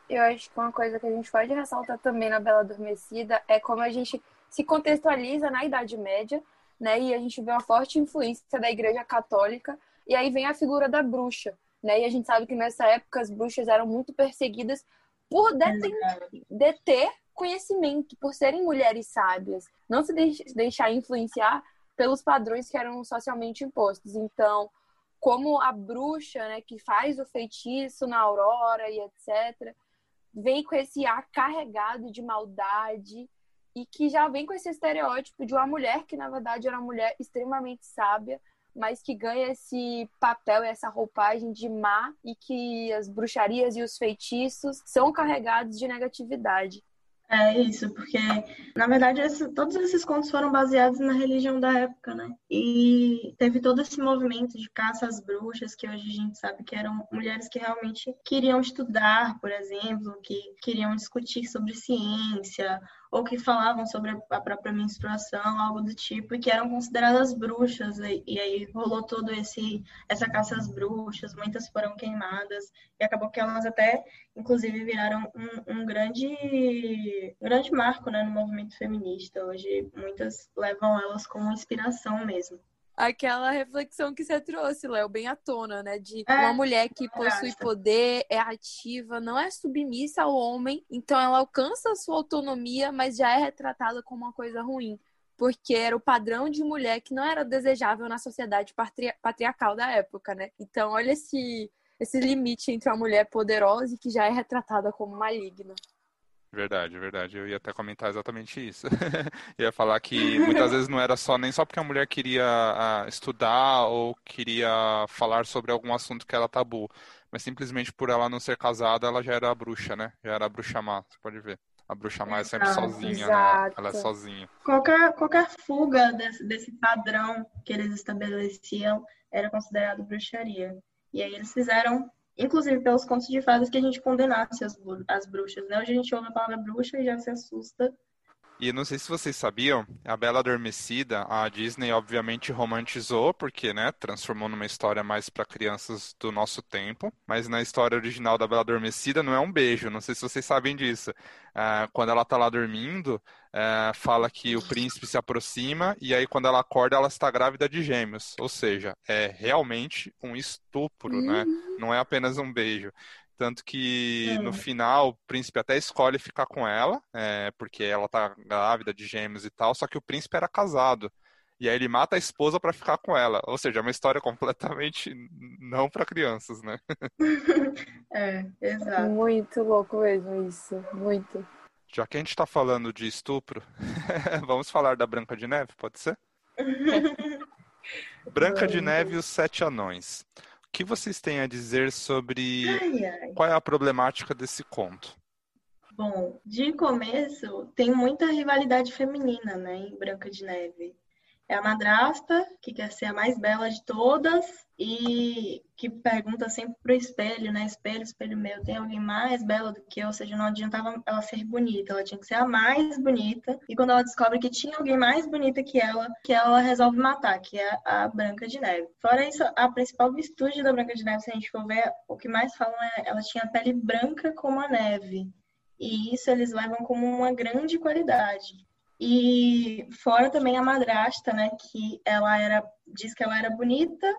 Eu acho que uma coisa que a gente pode ressaltar também na Bela Adormecida é como a gente se contextualiza na Idade Média né? E a gente vê uma forte influência da Igreja Católica. E aí vem a figura da bruxa, né? E a gente sabe que nessa época as bruxas eram muito perseguidas por deter, deter conhecimento, por serem mulheres sábias, não se deixar influenciar pelos padrões que eram socialmente impostos. Então, como a bruxa, né, que faz o feitiço na aurora e etc, vem com esse ar carregado de maldade e que já vem com esse estereótipo de uma mulher que na verdade era uma mulher extremamente sábia, mas que ganha esse papel essa roupagem de má e que as bruxarias e os feitiços são carregados de negatividade. É isso, porque na verdade esse, todos esses contos foram baseados na religião da época, né? E teve todo esse movimento de caça às bruxas, que hoje a gente sabe que eram mulheres que realmente queriam estudar, por exemplo, que queriam discutir sobre ciência, ou que falavam sobre a própria menstruação, algo do tipo, e que eram consideradas bruxas. E, e aí rolou todo esse essa caça às bruxas, muitas foram queimadas e acabou que elas até, inclusive, viraram um, um grande grande marco, né, no movimento feminista. Hoje muitas levam elas como inspiração mesmo aquela reflexão que você trouxe, Léo, bem à tona, né? De é, uma mulher que possui poder, é ativa, não é submissa ao homem, então ela alcança a sua autonomia, mas já é retratada como uma coisa ruim. Porque era o padrão de mulher que não era desejável na sociedade patri patriarcal da época, né? Então, olha esse, esse limite entre uma mulher poderosa e que já é retratada como maligna. Verdade, verdade. Eu ia até comentar exatamente isso. ia falar que muitas vezes não era só nem só porque a mulher queria uh, estudar ou queria falar sobre algum assunto que era tabu, mas simplesmente por ela não ser casada, ela já era a bruxa, né? Já era a bruxa má, você pode ver. A bruxa má é sempre sozinha, né? Ela é sozinha. Qualquer, qualquer fuga desse, desse padrão que eles estabeleciam era considerado bruxaria. E aí eles fizeram inclusive pelos contos de fadas, que a gente condenasse as, as bruxas, né? Hoje a gente ouve a palavra bruxa e já se assusta e não sei se vocês sabiam, a Bela Adormecida, a Disney obviamente romantizou, porque, né, transformou numa história mais para crianças do nosso tempo. Mas na história original da Bela Adormecida não é um beijo, não sei se vocês sabem disso. É, quando ela tá lá dormindo, é, fala que o príncipe se aproxima e aí quando ela acorda ela está grávida de gêmeos. Ou seja, é realmente um estupro, né? Uhum. Não é apenas um beijo. Tanto que é. no final o príncipe até escolhe ficar com ela, é, porque ela tá grávida de gêmeos e tal, só que o príncipe era casado. E aí ele mata a esposa para ficar com ela. Ou seja, é uma história completamente não para crianças, né? é, exato. Muito louco mesmo isso, muito. Já que a gente está falando de estupro, vamos falar da Branca de Neve, pode ser? Branca de Neve e os Sete Anões que vocês têm a dizer sobre ai, ai. qual é a problemática desse conto? Bom, de começo tem muita rivalidade feminina, né, em Branca de Neve é a madrasta, que quer ser a mais bela de todas e que pergunta sempre pro espelho, né? Espelho, espelho meu, tem alguém mais bela do que eu? Ou seja, não adiantava ela ser bonita, ela tinha que ser a mais bonita. E quando ela descobre que tinha alguém mais bonita que ela, que ela resolve matar, que é a Branca de Neve. Fora isso, a principal virtude da Branca de Neve, se a gente for ver, o que mais falam é ela tinha a pele branca como a neve. E isso eles levam como uma grande qualidade. E fora também a madrasta, né, que ela era diz que ela era bonita,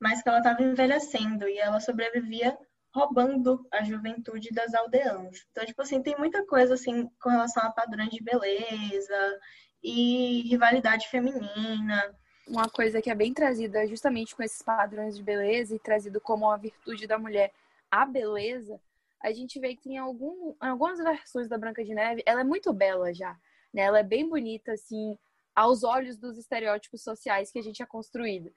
mas que ela estava envelhecendo e ela sobrevivia roubando a juventude das aldeãs. Então, tipo assim, tem muita coisa assim com relação a padrões de beleza e rivalidade feminina. Uma coisa que é bem trazida justamente com esses padrões de beleza e trazido como a virtude da mulher, a beleza, a gente vê que tem algum, algumas versões da Branca de Neve, ela é muito bela já, né? Ela é bem bonita, assim, aos olhos dos estereótipos sociais que a gente é construído.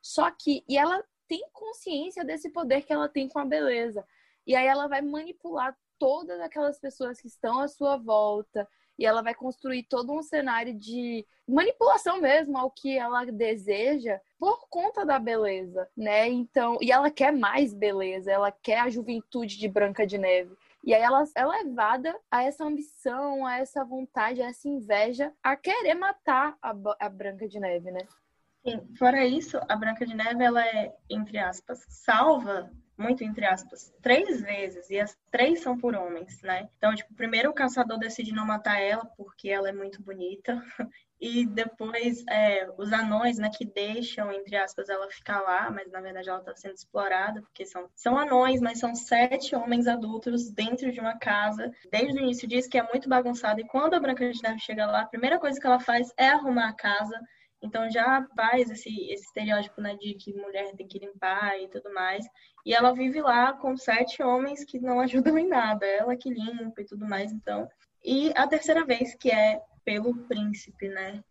Só que, e ela tem consciência desse poder que ela tem com a beleza. E aí ela vai manipular todas aquelas pessoas que estão à sua volta, e ela vai construir todo um cenário de manipulação mesmo ao que ela deseja por conta da beleza, né? Então, e ela quer mais beleza, ela quer a juventude de Branca de Neve. E aí ela é levada a essa ambição, a essa vontade, a essa inveja, a querer matar a, a Branca de Neve, né? Sim, fora isso, a Branca de Neve, ela é, entre aspas, salva muito entre aspas, três vezes, e as três são por homens, né? Então, tipo, primeiro o caçador decide não matar ela porque ela é muito bonita, e depois é, os anões, né, que deixam, entre aspas, ela ficar lá, mas na verdade ela está sendo explorada, porque são, são anões, mas são sete homens adultos dentro de uma casa. Desde o início diz que é muito bagunçado, e quando a Branca de Neve chega lá, a primeira coisa que ela faz é arrumar a casa, então já faz esse, esse estereótipo né, de que mulher tem que limpar e tudo mais. E ela vive lá com sete homens que não ajudam em nada, ela que limpa e tudo mais. Então, e a terceira vez que é pelo príncipe, né?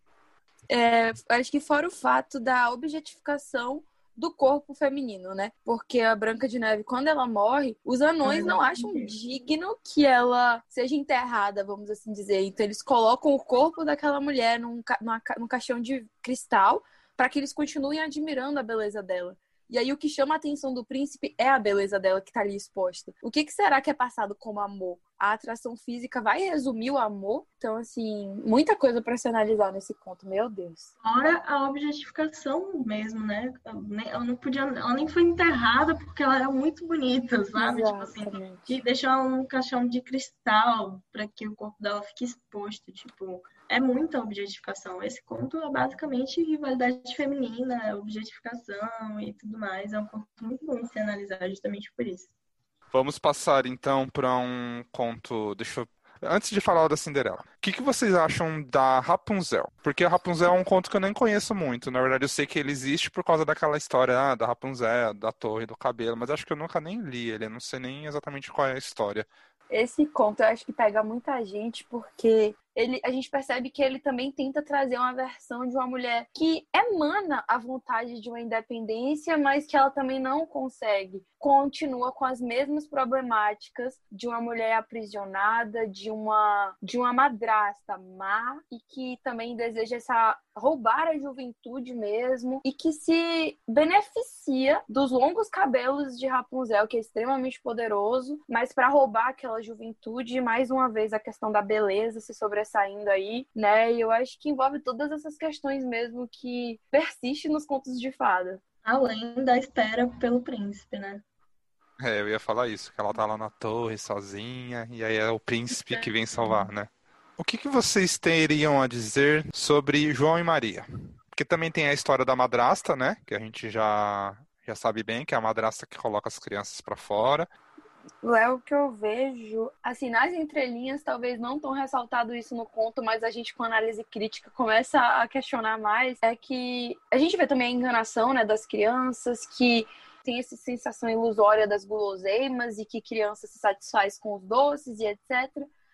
É, acho que fora o fato da objetificação do corpo feminino, né? Porque a Branca de Neve, quando ela morre, os anões não acham digno que ela seja enterrada, vamos assim dizer. Então eles colocam o corpo daquela mulher num, num caixão de cristal para que eles continuem admirando a beleza dela. E aí o que chama a atenção do príncipe é a beleza dela que tá ali exposta. O que, que será que é passado como amor? A atração física vai resumir o amor? Então, assim, muita coisa para se analisar nesse conto, meu Deus. Fora a objetificação mesmo, né? Ela não podia, ela nem foi enterrada porque ela era muito bonita, sabe? Exatamente. Tipo assim, que deixar um caixão de cristal para que o corpo dela fique exposto, tipo, é muita objetificação. Esse conto é basicamente rivalidade feminina, objetificação e tudo mais. É um conto muito bom de se analisar justamente por isso. Vamos passar então para um conto. Deixa eu Antes de falar da Cinderela, o que, que, vocês acham da Rapunzel? Porque a Rapunzel é um conto que eu nem conheço muito. Na verdade, eu sei que ele existe por causa daquela história ah, da Rapunzel, da torre, do cabelo, mas acho que eu nunca nem li ele. Eu não sei nem exatamente qual é a história. Esse conto eu acho que pega muita gente porque ele, a gente percebe que ele também tenta trazer uma versão de uma mulher que emana a vontade de uma independência, mas que ela também não consegue. Continua com as mesmas problemáticas de uma mulher aprisionada, de uma de uma madrasta má e que também deseja essa roubar a juventude mesmo e que se beneficia dos longos cabelos de Rapunzel, que é extremamente poderoso, mas para roubar aquela juventude, mais uma vez a questão da beleza se sobre sobressaindo aí, né? E eu acho que envolve todas essas questões mesmo que persiste nos contos de fada. Além da espera pelo príncipe, né? É, eu ia falar isso, que ela tá lá na torre sozinha, e aí é o príncipe que vem salvar, né? O que, que vocês teriam a dizer sobre João e Maria? Porque também tem a história da madrasta, né? Que a gente já, já sabe bem, que é a madrasta que coloca as crianças para fora. Léo, que eu vejo, assim, nas entrelinhas, talvez não tão ressaltado isso no conto, mas a gente com análise crítica começa a questionar mais, é que a gente vê também a enganação, né, das crianças, que tem essa sensação ilusória das guloseimas e que criança se satisfaz com os doces e etc.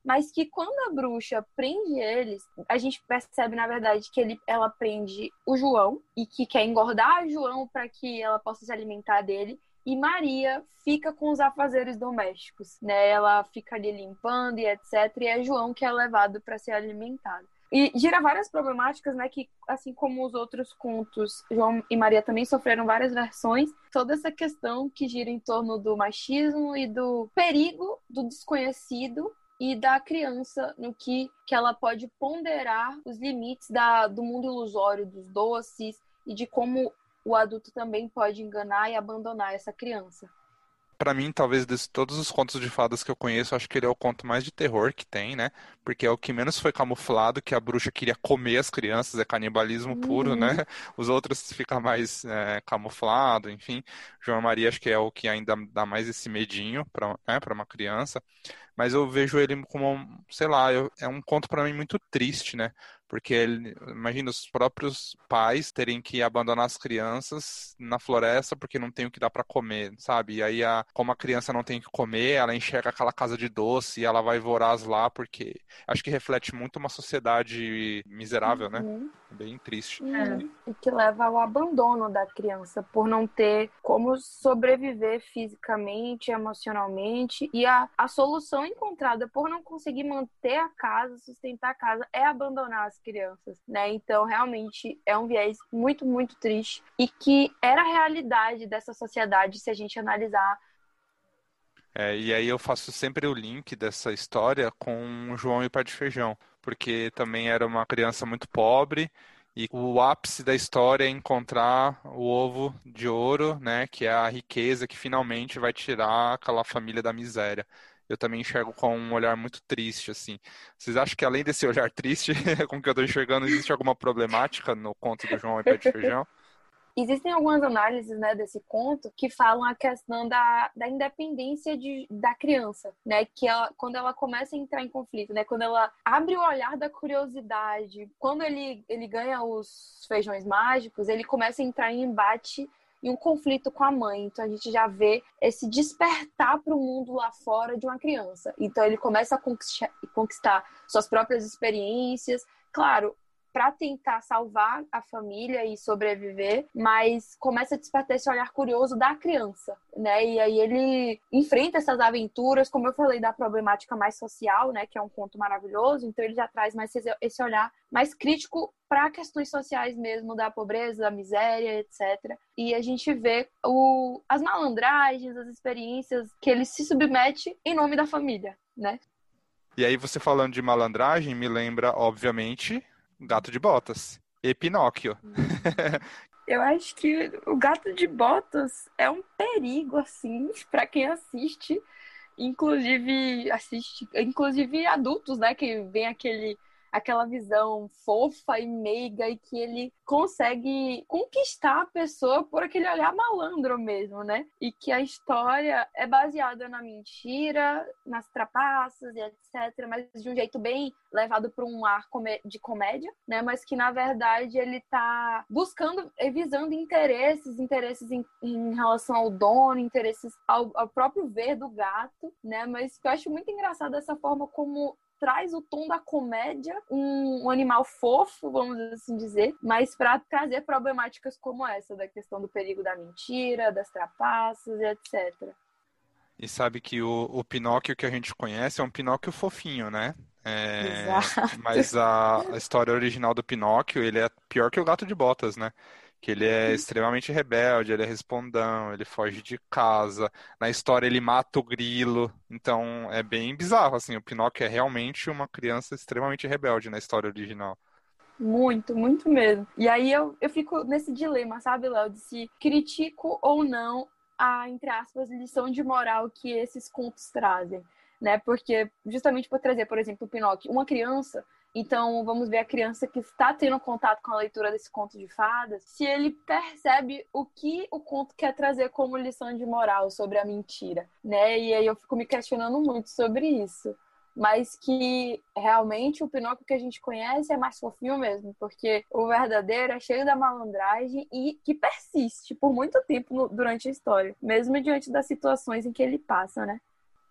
Mas que quando a bruxa prende eles, a gente percebe, na verdade, que ele, ela prende o João e que quer engordar o João para que ela possa se alimentar dele e Maria fica com os afazeres domésticos, né? Ela fica ali limpando e etc. E é João que é levado para ser alimentado. E gira várias problemáticas, né? Que, assim como os outros contos, João e Maria também sofreram várias versões. Toda essa questão que gira em torno do machismo e do perigo do desconhecido e da criança no que, que ela pode ponderar os limites da, do mundo ilusório, dos doces e de como o adulto também pode enganar e abandonar essa criança. Para mim, talvez de todos os contos de fadas que eu conheço, acho que ele é o conto mais de terror que tem, né? Porque é o que menos foi camuflado, que a bruxa queria comer as crianças, é canibalismo uhum. puro, né? Uhum. Os outros fica mais é, camuflado, enfim. João Maria acho que é o que ainda dá mais esse medinho para né, uma criança. Mas eu vejo ele como, sei lá, eu, é um conto para mim muito triste, né? Porque ele, imagina os próprios pais terem que abandonar as crianças na floresta porque não tem o que dar para comer, sabe? E aí, a, como a criança não tem o que comer, ela enxerga aquela casa de doce e ela vai voraz lá porque acho que reflete muito uma sociedade miserável, né? Uhum. Bem triste. É. E que leva ao abandono da criança por não ter como sobreviver fisicamente, emocionalmente. E a, a solução encontrada por não conseguir manter a casa, sustentar a casa, é abandonar as crianças, né? Então, realmente é um viés muito, muito triste e que era a realidade dessa sociedade se a gente analisar é, e aí eu faço sempre o link dessa história com João e o Pé de Feijão, porque também era uma criança muito pobre e o ápice da história é encontrar o ovo de ouro, né, que é a riqueza que finalmente vai tirar aquela família da miséria. Eu também enxergo com um olhar muito triste, assim. Vocês acham que além desse olhar triste com que eu estou enxergando, existe alguma problemática no conto do João e Pé de Feijão? Existem algumas análises né, desse conto que falam a questão da, da independência de, da criança, né? Que ela, quando ela começa a entrar em conflito, né? Quando ela abre o olhar da curiosidade, quando ele, ele ganha os feijões mágicos, ele começa a entrar em embate e um conflito com a mãe. Então a gente já vê esse despertar para o mundo lá fora de uma criança. Então ele começa a conquistar, suas próprias experiências. Claro, para tentar salvar a família e sobreviver, mas começa a despertar esse olhar curioso da criança, né? E aí ele enfrenta essas aventuras, como eu falei, da problemática mais social, né? Que é um conto maravilhoso, então ele já traz mais esse olhar mais crítico para questões sociais mesmo, da pobreza, da miséria, etc. E a gente vê o, as malandragens, as experiências que ele se submete em nome da família, né? E aí, você falando de malandragem, me lembra, obviamente, Gato de Botas e Pinóquio. Eu acho que o Gato de Botas é um perigo, assim, para quem assiste. Inclusive, assiste, inclusive adultos, né? Que vem aquele aquela visão fofa e meiga e que ele consegue conquistar a pessoa por aquele olhar malandro mesmo, né? E que a história é baseada na mentira, nas trapaças e etc, mas de um jeito bem levado para um ar de comédia, né? Mas que na verdade ele tá buscando e visando interesses, interesses em, em relação ao dono, interesses ao, ao próprio ver do gato, né? Mas que eu acho muito engraçado essa forma como traz o tom da comédia, um, um animal fofo, vamos assim dizer, mas para trazer problemáticas como essa, da questão do perigo da mentira, das trapaças e etc. E sabe que o, o Pinóquio que a gente conhece é um Pinóquio fofinho, né? É, mas a, a, história original do Pinóquio, ele é pior que o Gato de Botas, né? Que ele é extremamente rebelde, ele é respondão, ele foge de casa. Na história ele mata o grilo. Então é bem bizarro, assim, o Pinóquio é realmente uma criança extremamente rebelde na história original. Muito, muito mesmo. E aí eu, eu fico nesse dilema, sabe, Léo, de se critico ou não a, entre aspas, lição de moral que esses contos trazem, né? Porque justamente por trazer, por exemplo, o Pinóquio, uma criança então, vamos ver a criança que está tendo contato com a leitura desse conto de fadas, se ele percebe o que o conto quer trazer como lição de moral sobre a mentira, né? E aí eu fico me questionando muito sobre isso. Mas que realmente o Pinóquio que a gente conhece é mais fofinho mesmo, porque o verdadeiro é cheio da malandragem e que persiste por muito tempo durante a história, mesmo diante das situações em que ele passa, né?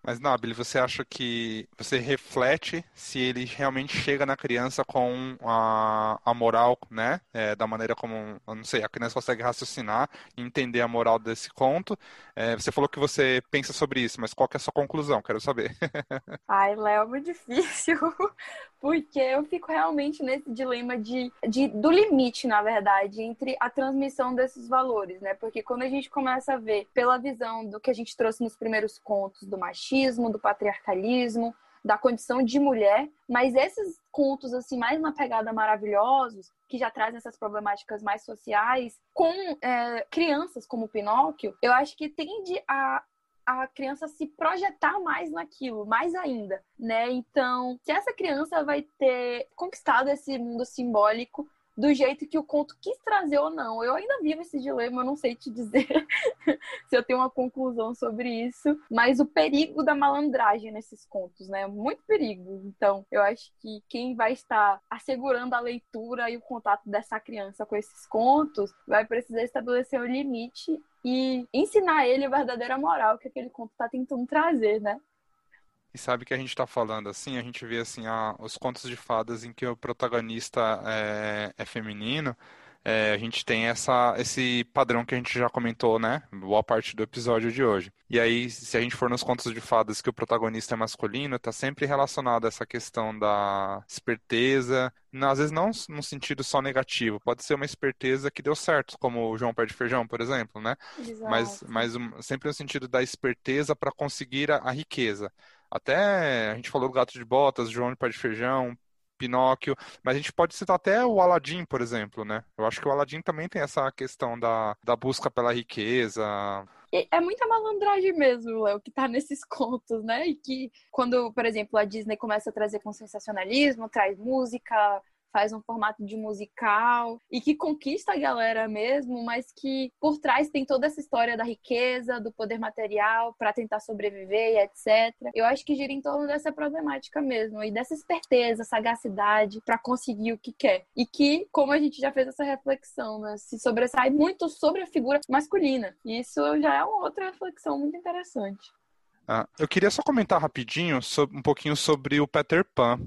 Mas, Nabil, você acha que você reflete se ele realmente chega na criança com a, a moral, né? É, da maneira como, não sei, a criança consegue raciocinar e entender a moral desse conto. É, você falou que você pensa sobre isso, mas qual é a sua conclusão? Quero saber. Ai, Léo, é muito difícil, porque eu fico realmente nesse dilema de, de, do limite, na verdade, entre a transmissão desses valores, né? Porque quando a gente começa a ver pela visão do que a gente trouxe nos primeiros contos do machismo, do patriarcalismo, da condição de mulher, mas esses contos assim mais na pegada maravilhosos, que já trazem essas problemáticas mais sociais, com é, crianças como Pinóquio, eu acho que tende a a criança se projetar mais naquilo, mais ainda, né? Então, se essa criança vai ter conquistado esse mundo simbólico, do jeito que o conto quis trazer ou não. Eu ainda vivo esse dilema, eu não sei te dizer se eu tenho uma conclusão sobre isso, mas o perigo da malandragem nesses contos, né? Muito perigo. Então, eu acho que quem vai estar assegurando a leitura e o contato dessa criança com esses contos vai precisar estabelecer um limite e ensinar ele a verdadeira moral que aquele conto está tentando trazer, né? E sabe que a gente está falando assim, a gente vê assim os contos de fadas em que o protagonista é, é feminino, é, a gente tem essa, esse padrão que a gente já comentou, né? Boa parte do episódio de hoje. E aí, se a gente for nos contos de fadas que o protagonista é masculino, está sempre relacionado a essa questão da esperteza, às vezes não no sentido só negativo, pode ser uma esperteza que deu certo, como o João Pé de Feijão, por exemplo, né? Exato. Mas, mas sempre no sentido da esperteza para conseguir a, a riqueza. Até a gente falou do Gato de Botas, João de Pé de Feijão, Pinóquio, mas a gente pode citar até o Aladim, por exemplo, né? Eu acho que o Aladim também tem essa questão da, da busca pela riqueza. É muita malandragem mesmo, Léo, que tá nesses contos, né? E que quando, por exemplo, a Disney começa a trazer com sensacionalismo, traz música, faz um formato de musical e que conquista a galera mesmo, mas que por trás tem toda essa história da riqueza, do poder material para tentar sobreviver e etc. Eu acho que gira em torno dessa problemática mesmo e dessa esperteza, sagacidade para conseguir o que quer. E que, como a gente já fez essa reflexão, né, se sobressai muito sobre a figura masculina. E isso já é uma outra reflexão muito interessante. Ah, eu queria só comentar rapidinho um pouquinho sobre o Peter Pan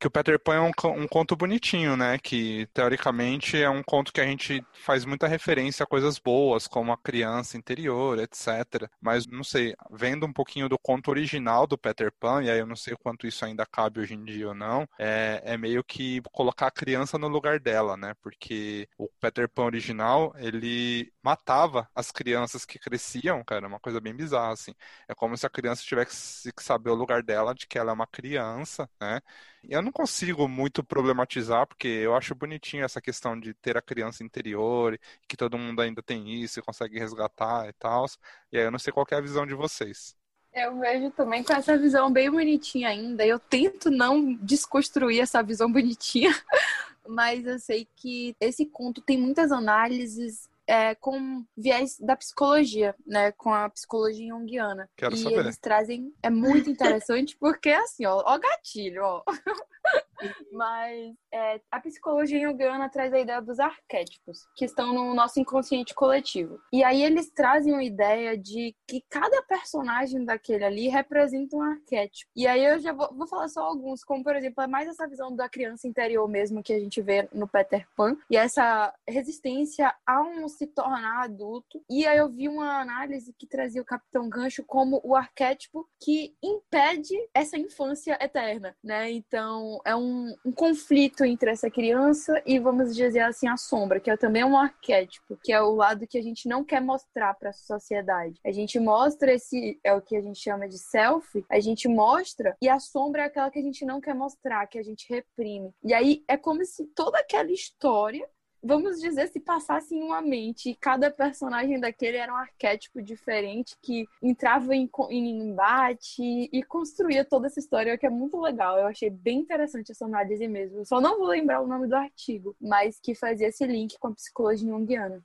que o Peter Pan é um, um, conto bonitinho, né? Que teoricamente é um conto que a gente faz muita referência a coisas boas, como a criança interior, etc. Mas não sei, vendo um pouquinho do conto original do Peter Pan, e aí eu não sei quanto isso ainda cabe hoje em dia ou não, é, é meio que colocar a criança no lugar dela, né? Porque o Peter Pan original, ele matava as crianças que cresciam, cara, uma coisa bem bizarra, assim. É como se a criança tivesse que saber o lugar dela, de que ela é uma criança, né? Eu não consigo muito problematizar, porque eu acho bonitinho essa questão de ter a criança interior, que todo mundo ainda tem isso e consegue resgatar e tal. E aí eu não sei qual é a visão de vocês. Eu vejo também com essa visão bem bonitinha ainda. Eu tento não desconstruir essa visão bonitinha, mas eu sei que esse conto tem muitas análises é, com viés da psicologia, né? Com a psicologia junguiana. Quero e saber. eles trazem. É muito interessante porque, assim, ó, ó gatilho, ó. Mas é, a psicologia junguiana traz a ideia dos arquétipos, que estão no nosso inconsciente coletivo. E aí eles trazem a ideia de que cada personagem daquele ali representa um arquétipo. E aí eu já vou, vou falar só alguns, como por exemplo, é mais essa visão da criança interior mesmo que a gente vê no Peter Pan, e essa resistência a um se tornar adulto. E aí eu vi uma análise que trazia o Capitão Gancho como o arquétipo que impede essa infância eterna, né? Então é um, um conflito entre essa criança e, vamos dizer assim, a sombra, que é também um arquétipo, que é o lado que a gente não quer mostrar para a sociedade. A gente mostra esse, é o que a gente chama de self, a gente mostra e a sombra é aquela que a gente não quer mostrar, que a gente reprime. E aí é como se toda aquela história vamos dizer, se passasse em uma mente e cada personagem daquele era um arquétipo diferente que entrava em, em embate e construía toda essa história, que é muito legal. Eu achei bem interessante essa análise mesmo. Eu só não vou lembrar o nome do artigo, mas que fazia esse link com a psicologia junguiana.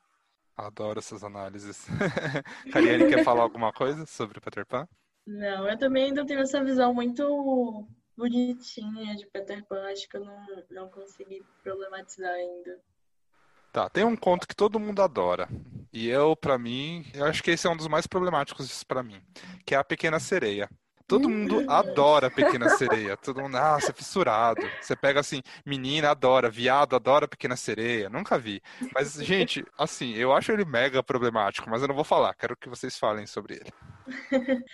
Adoro essas análises. Cariane, quer falar alguma coisa sobre Peter Pan? Não, eu também ainda tenho essa visão muito bonitinha de Peter Pan. Acho que eu não, não consegui problematizar ainda. Tá, tem um conto que todo mundo adora. E eu, para mim, eu acho que esse é um dos mais problemáticos para mim, que é a Pequena Sereia. Todo mundo adora a Pequena Sereia. Todo mundo, ah, você é fissurado. Você pega assim, menina adora, viado adora a Pequena Sereia. Nunca vi. Mas, gente, assim, eu acho ele mega problemático, mas eu não vou falar. Quero que vocês falem sobre ele.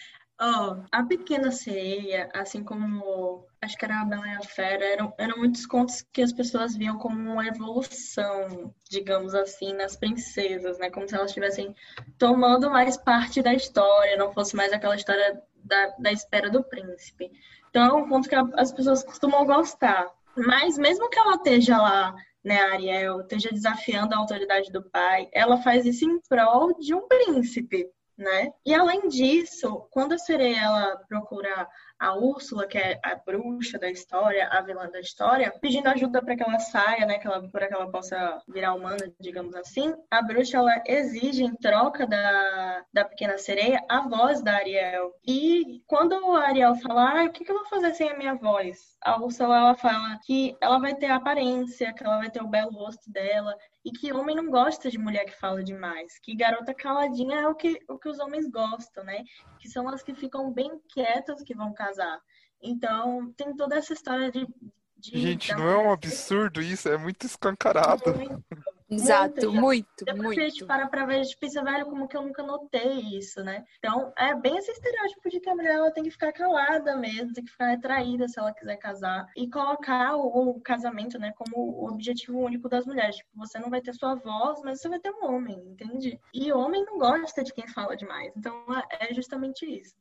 Oh, a Pequena Sereia, assim como acho que era a Bela e a Fera, eram, eram muitos contos que as pessoas viam como uma evolução, digamos assim, nas princesas, né? Como se elas estivessem tomando mais parte da história, não fosse mais aquela história da, da espera do príncipe. Então é um conto que as pessoas costumam gostar. Mas mesmo que ela esteja lá né, Ariel esteja desafiando a autoridade do pai, ela faz isso em prol de um príncipe, né? E além disso, quando a sereia procura a Úrsula, que é a bruxa da história, a vilã da história, pedindo ajuda para que ela saia, né, que ela, para que ela possa virar humana, digamos assim. A bruxa ela exige em troca da, da pequena sereia a voz da Ariel. E quando a Ariel fala, ah, o que, que eu vou fazer sem a minha voz? A Úrsula ela fala que ela vai ter a aparência, que ela vai ter o belo rosto dela, e que homem não gosta de mulher que fala demais, que garota caladinha é o que, o que os homens gostam, né? Que são as que ficam bem quietas que vão casar. Então, tem toda essa história de. De Gente, não é um absurdo isso, é muito escancarado. Muito, Exato, muito, Depois muito. a gente para pra ver, a gente pensa, velho, como que eu nunca notei isso, né? Então, é bem esse estereótipo de que a mulher ela tem que ficar calada mesmo, tem que ficar retraída se ela quiser casar. E colocar o, o casamento, né, como o objetivo único das mulheres. Tipo, você não vai ter sua voz, mas você vai ter um homem, entende? E homem não gosta de quem fala demais. Então, é justamente isso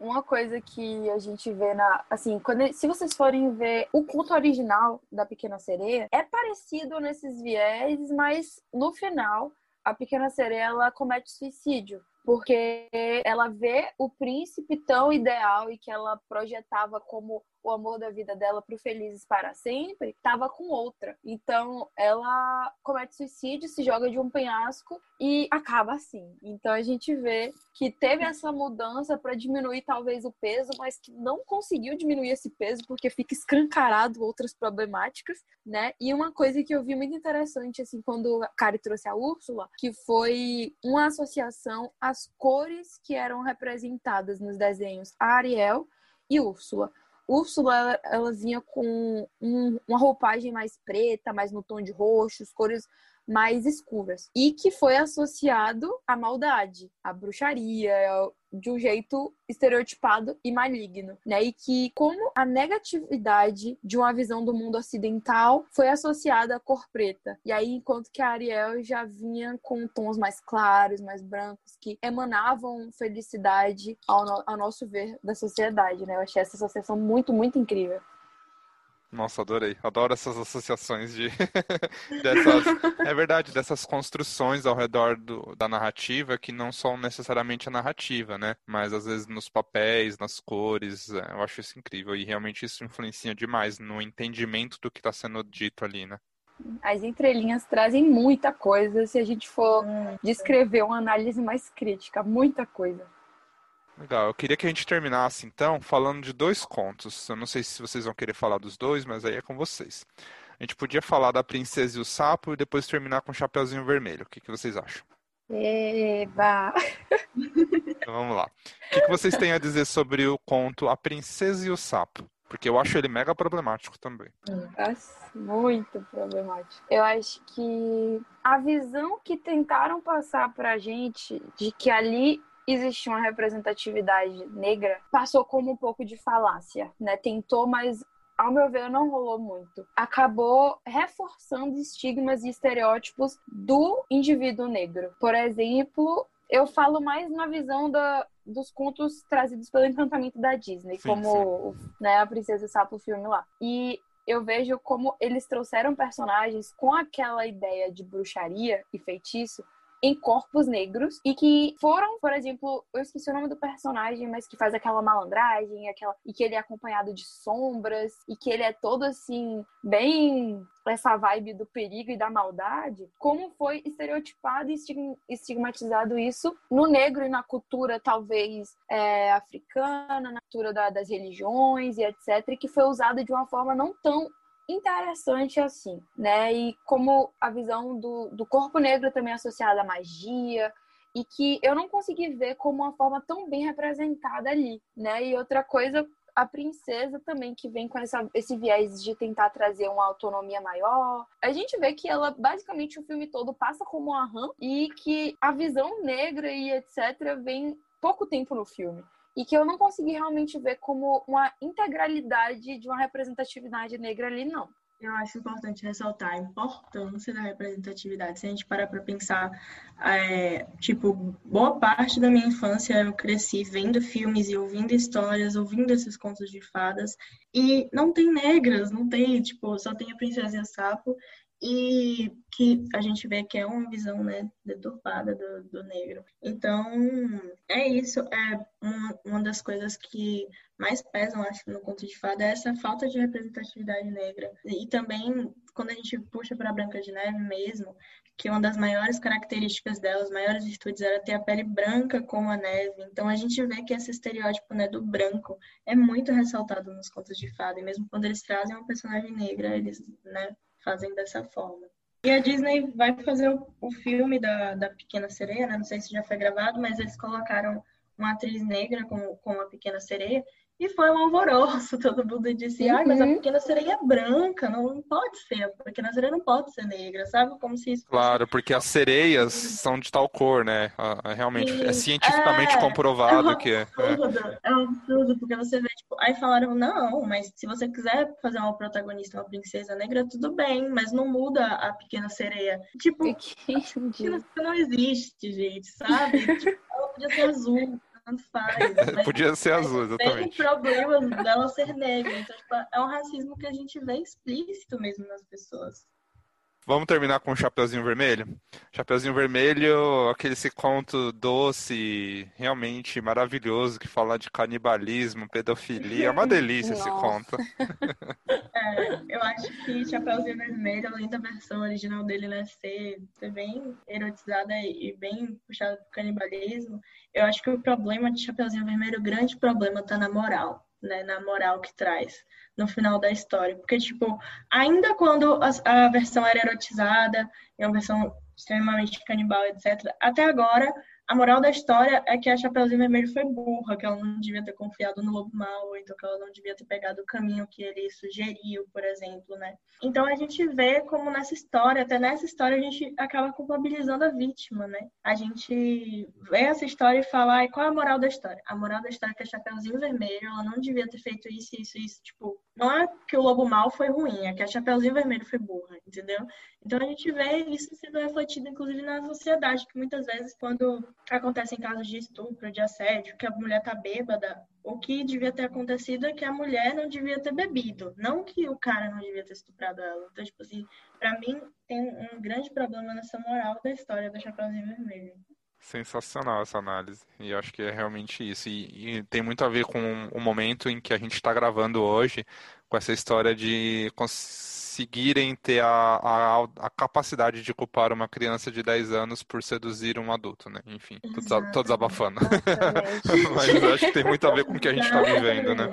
uma coisa que a gente vê na. Assim, quando, se vocês forem ver o culto original da Pequena Sereia, é parecido nesses viés, mas no final, a Pequena Sereia ela comete suicídio porque ela vê o príncipe tão ideal e que ela projetava como o amor da vida dela para o Felizes para sempre, estava com outra. Então ela comete suicídio, se joga de um penhasco e acaba assim. Então a gente vê que teve essa mudança para diminuir talvez o peso, mas que não conseguiu diminuir esse peso porque fica escancarado outras problemáticas, né? E uma coisa que eu vi muito interessante assim quando a Kari trouxe a Úrsula, que foi uma associação às cores que eram representadas nos desenhos a Ariel e Úrsula. Úrsula, ela, ela vinha com um, uma roupagem mais preta, mais no tom de roxo, cores mais escuras. E que foi associado à maldade, à bruxaria, de um jeito estereotipado e maligno, né? E que como a negatividade de uma visão do mundo ocidental foi associada à cor preta. E aí enquanto que a Ariel já vinha com tons mais claros, mais brancos, que emanavam felicidade ao, no ao nosso ver da sociedade, né? Eu achei essa associação muito, muito incrível. Nossa, adorei. Adoro essas associações de dessas, é verdade, dessas construções ao redor do, da narrativa que não são necessariamente a narrativa, né? Mas às vezes nos papéis, nas cores, é, eu acho isso incrível e realmente isso influencia demais no entendimento do que está sendo dito ali, né? As entrelinhas trazem muita coisa se a gente for descrever uma análise mais crítica, muita coisa. Legal, eu queria que a gente terminasse então falando de dois contos. Eu não sei se vocês vão querer falar dos dois, mas aí é com vocês. A gente podia falar da Princesa e o Sapo e depois terminar com o Chapeuzinho Vermelho. O que, que vocês acham? Eba! Então vamos lá. O que, que vocês têm a dizer sobre o conto A Princesa e o Sapo? Porque eu acho ele mega problemático também. Nossa, muito problemático. Eu acho que a visão que tentaram passar pra gente de que ali existia uma representatividade negra, passou como um pouco de falácia, né? Tentou, mas ao meu ver, não rolou muito. Acabou reforçando estigmas e estereótipos do indivíduo negro. Por exemplo, eu falo mais na visão da, dos contos trazidos pelo encantamento da Disney, sim, como sim. Né, a Princesa Sapo, o filme lá. E eu vejo como eles trouxeram personagens com aquela ideia de bruxaria e feitiço em corpos negros e que foram, por exemplo, eu esqueci o nome do personagem, mas que faz aquela malandragem, aquela e que ele é acompanhado de sombras e que ele é todo assim bem essa vibe do perigo e da maldade, como foi estereotipado e estigmatizado isso no negro e na cultura talvez é, africana, na cultura da, das religiões e etc, que foi usado de uma forma não tão interessante assim, né? E como a visão do, do corpo negro também associada à magia, e que eu não consegui ver como uma forma tão bem representada ali, né? E outra coisa, a princesa também, que vem com essa, esse viés de tentar trazer uma autonomia maior. A gente vê que ela, basicamente, o filme todo passa como uma rã e que a visão negra e etc. vem pouco tempo no filme e que eu não consegui realmente ver como uma integralidade de uma representatividade negra ali, não. Eu acho importante ressaltar a importância da representatividade. Se a gente parar para pensar, é, tipo, boa parte da minha infância eu cresci vendo filmes e ouvindo histórias, ouvindo esses contos de fadas, e não tem negras, não tem, tipo, só tem a Princesa e o Sapo, e que a gente vê que é uma visão né, deturpada do, do negro. Então, é isso. É uma, uma das coisas que mais pesam, acho, no conto de fada é essa falta de representatividade negra. E também, quando a gente puxa para Branca de Neve mesmo, que uma das maiores características dela, as maiores virtudes, era ter a pele branca como a neve. Então a gente vê que esse estereótipo né, do branco é muito ressaltado nos contos de fada. E mesmo quando eles trazem uma personagem negra, eles né, fazem dessa forma. E a Disney vai fazer o, o filme da, da Pequena Sereia, né? não sei se já foi gravado, mas eles colocaram uma atriz negra com, com a Pequena Sereia. E foi um alvoroço, todo mundo disse, ai, mas a uhum. pequena sereia é branca, não pode ser, a pequena sereia não pode ser negra, sabe? Como se isso Claro, porque as sereias são de tal cor, né? Realmente, e... é cientificamente é, comprovado é um que é. Absurdo, é um absurdo, porque você vê, tipo, aí falaram, não, mas se você quiser fazer uma protagonista, uma princesa negra, tudo bem, mas não muda a pequena sereia. Tipo, a pequena sereia não existe, gente, sabe? tipo, ela podia ser azul faz. Podia ser azul, exatamente. Tem problemas dela ser negra. Então, tipo, é um racismo que a gente vê explícito mesmo nas pessoas. Vamos terminar com o Chapeuzinho Vermelho? Chapeuzinho Vermelho, aquele conto doce, realmente maravilhoso, que fala de canibalismo, pedofilia. É uma delícia esse conto. É, eu acho que Chapeuzinho Vermelho, além da versão original dele né, ser, ser bem erotizada e bem puxada pro canibalismo, eu acho que o problema de Chapeuzinho Vermelho, o grande problema tá na moral né, na moral que traz no final da história. Porque, tipo, ainda quando a, a versão era erotizada, é uma versão extremamente canibal, etc., até agora a moral da história é que a Chapeuzinho Vermelho foi burra, que ela não devia ter confiado no lobo ou então que ela não devia ter pegado o caminho que ele sugeriu, por exemplo, né? Então a gente vê como nessa história, até nessa história, a gente acaba culpabilizando a vítima, né? A gente vê essa história e fala, qual é a moral da história? A moral da história é que a Chapeuzinho Vermelho, ela não devia ter feito isso, isso, isso, tipo, não é que o lobo mau foi ruim, é que a Chapeuzinho Vermelho foi burra, entendeu? Então a gente vê isso sendo refletido, inclusive, na sociedade, que muitas vezes, quando acontecem casos de estupro, de assédio, que a mulher tá bêbada, o que devia ter acontecido é que a mulher não devia ter bebido, não que o cara não devia ter estuprado ela. Então, tipo assim, pra mim, tem um grande problema nessa moral da história da Chapeuzinho Vermelho. Sensacional essa análise. E acho que é realmente isso. E, e tem muito a ver com o momento em que a gente está gravando hoje, com essa história de conseguirem ter a, a, a, capacidade de culpar uma criança de 10 anos por seduzir um adulto, né? Enfim, tô, desabafando. Mas acho que tem muito a ver com o que a gente está vivendo, né?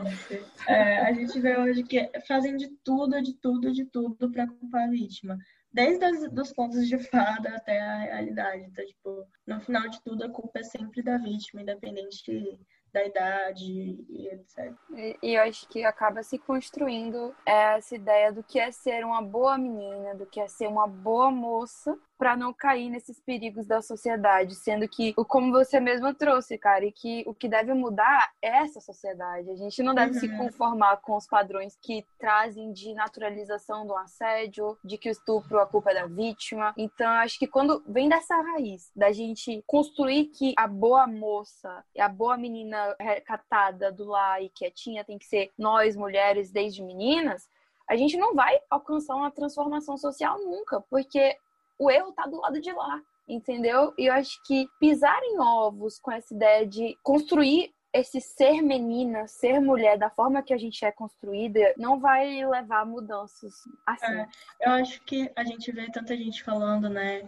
É, a gente vê hoje que fazem de tudo, de tudo, de tudo para culpar a vítima desde os dos contos de fada até a realidade. Então, tipo, no final de tudo, a culpa é sempre da vítima, independente da idade e etc. E, e eu acho que acaba se construindo essa ideia do que é ser uma boa menina, do que é ser uma boa moça, para não cair nesses perigos da sociedade, sendo que, como você mesmo trouxe, cara, e que o que deve mudar é essa sociedade. A gente não deve uhum. se conformar com os padrões que trazem de naturalização do assédio, de que o estupro a culpa é da vítima. Então, acho que quando vem dessa raiz da gente construir que a boa moça, a boa menina recatada do lar e quietinha tem que ser nós mulheres desde meninas, a gente não vai alcançar uma transformação social nunca, porque o erro tá do lado de lá, entendeu? E eu acho que pisar em ovos com essa ideia de construir esse ser menina, ser mulher da forma que a gente é construída, não vai levar a mudanças assim. É, eu acho que a gente vê tanta gente falando, né?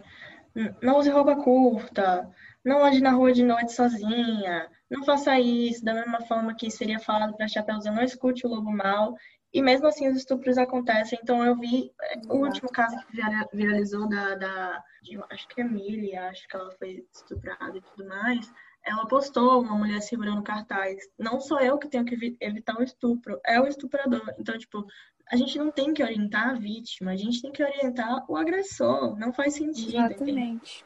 Não use roupa curta, não ande na rua de noite sozinha, não faça isso, da mesma forma que seria falado para Chapeuzinho, não escute o lobo mal. E mesmo assim os estupros acontecem. Então eu vi o último caso que viralizou da, da de, acho que é Emily, acho que ela foi estuprada e tudo mais. Ela postou uma mulher segurando cartaz. Não sou eu que tenho que evitar o estupro, é o estuprador. Então, tipo, a gente não tem que orientar a vítima, a gente tem que orientar o agressor. Não faz sentido. Exatamente.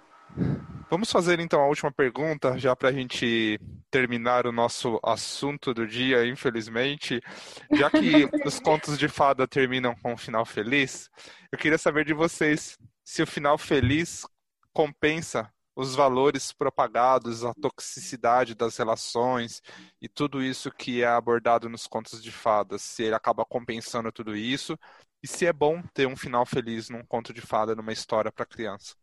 Vamos fazer então a última pergunta, já para a gente terminar o nosso assunto do dia, infelizmente. Já que os contos de fada terminam com um final feliz, eu queria saber de vocês se o final feliz compensa os valores propagados, a toxicidade das relações e tudo isso que é abordado nos contos de fadas, se ele acaba compensando tudo isso e se é bom ter um final feliz num conto de fada, numa história para criança.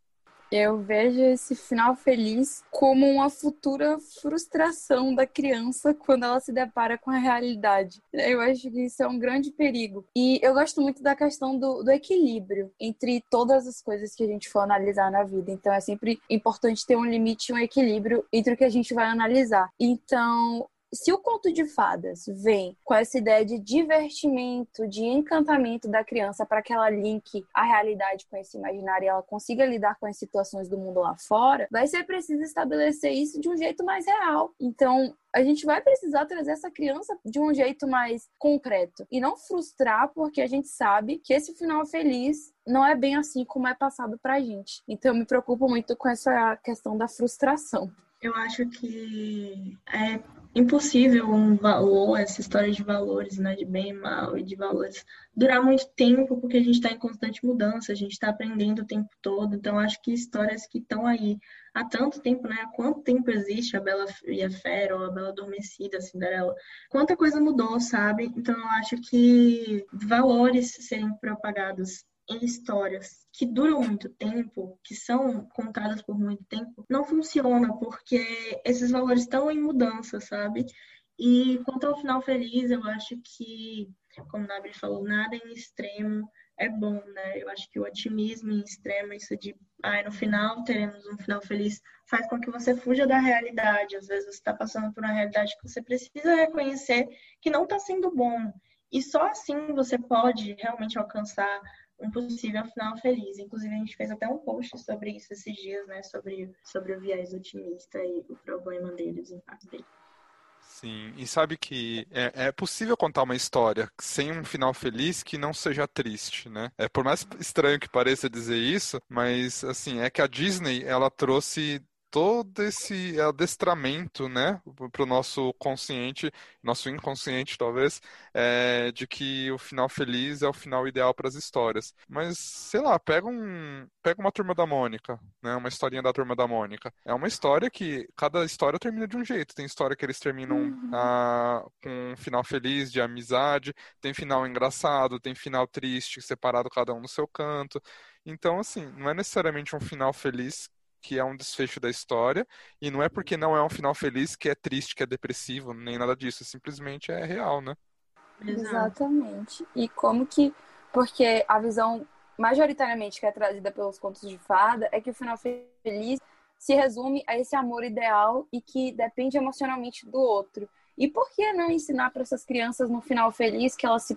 Eu vejo esse final feliz como uma futura frustração da criança quando ela se depara com a realidade. Eu acho que isso é um grande perigo. E eu gosto muito da questão do, do equilíbrio entre todas as coisas que a gente for analisar na vida. Então é sempre importante ter um limite, um equilíbrio entre o que a gente vai analisar. Então, se o conto de fadas vem com essa ideia de divertimento, de encantamento da criança para que ela linke a realidade com esse imaginário e ela consiga lidar com as situações do mundo lá fora, vai ser preciso estabelecer isso de um jeito mais real. Então, a gente vai precisar trazer essa criança de um jeito mais concreto e não frustrar porque a gente sabe que esse final feliz não é bem assim como é passado pra gente. Então eu me preocupo muito com essa questão da frustração. Eu acho que é impossível um valor, essa história de valores, né, de bem e mal e de valores, durar muito tempo, porque a gente está em constante mudança, a gente está aprendendo o tempo todo. Então, acho que histórias que estão aí há tanto tempo, né? Há quanto tempo existe a Bela e a Fera, ou a Bela Adormecida, a Cinderela? Quanta coisa mudou, sabe? Então, eu acho que valores serem propagados em histórias que duram muito tempo, que são contadas por muito tempo, não funciona, porque esses valores estão em mudança, sabe? E quanto ao final feliz, eu acho que, como o Nabri falou, nada em extremo é bom, né? Eu acho que o otimismo em extremo, isso de, ai, no final teremos um final feliz, faz com que você fuja da realidade. Às vezes você está passando por uma realidade que você precisa reconhecer que não está sendo bom. E só assim você pode realmente alcançar um possível final feliz. Inclusive, a gente fez até um post sobre isso esses dias, né? Sobre, sobre o viés otimista e o problema dele, os impactos dele. Sim, e sabe que é, é, possível contar uma história sem um final feliz que não seja triste, né? É por mais estranho que pareça dizer isso, mas assim é que a Disney ela trouxe todo esse adestramento, né, para o nosso consciente, nosso inconsciente talvez, é, de que o final feliz é o final ideal para as histórias. Mas sei lá, pega um, pega uma turma da Mônica, né, uma historinha da turma da Mônica. É uma história que cada história termina de um jeito. Tem história que eles terminam uhum. ah, com um final feliz de amizade, tem final engraçado, tem final triste, separado cada um no seu canto. Então, assim, não é necessariamente um final feliz que é um desfecho da história, e não é porque não é um final feliz que é triste, que é depressivo, nem nada disso, simplesmente é real, né? Exatamente. E como que. Porque a visão majoritariamente que é trazida pelos contos de fada é que o final feliz se resume a esse amor ideal e que depende emocionalmente do outro. E por que não ensinar para essas crianças no final feliz que ela, se,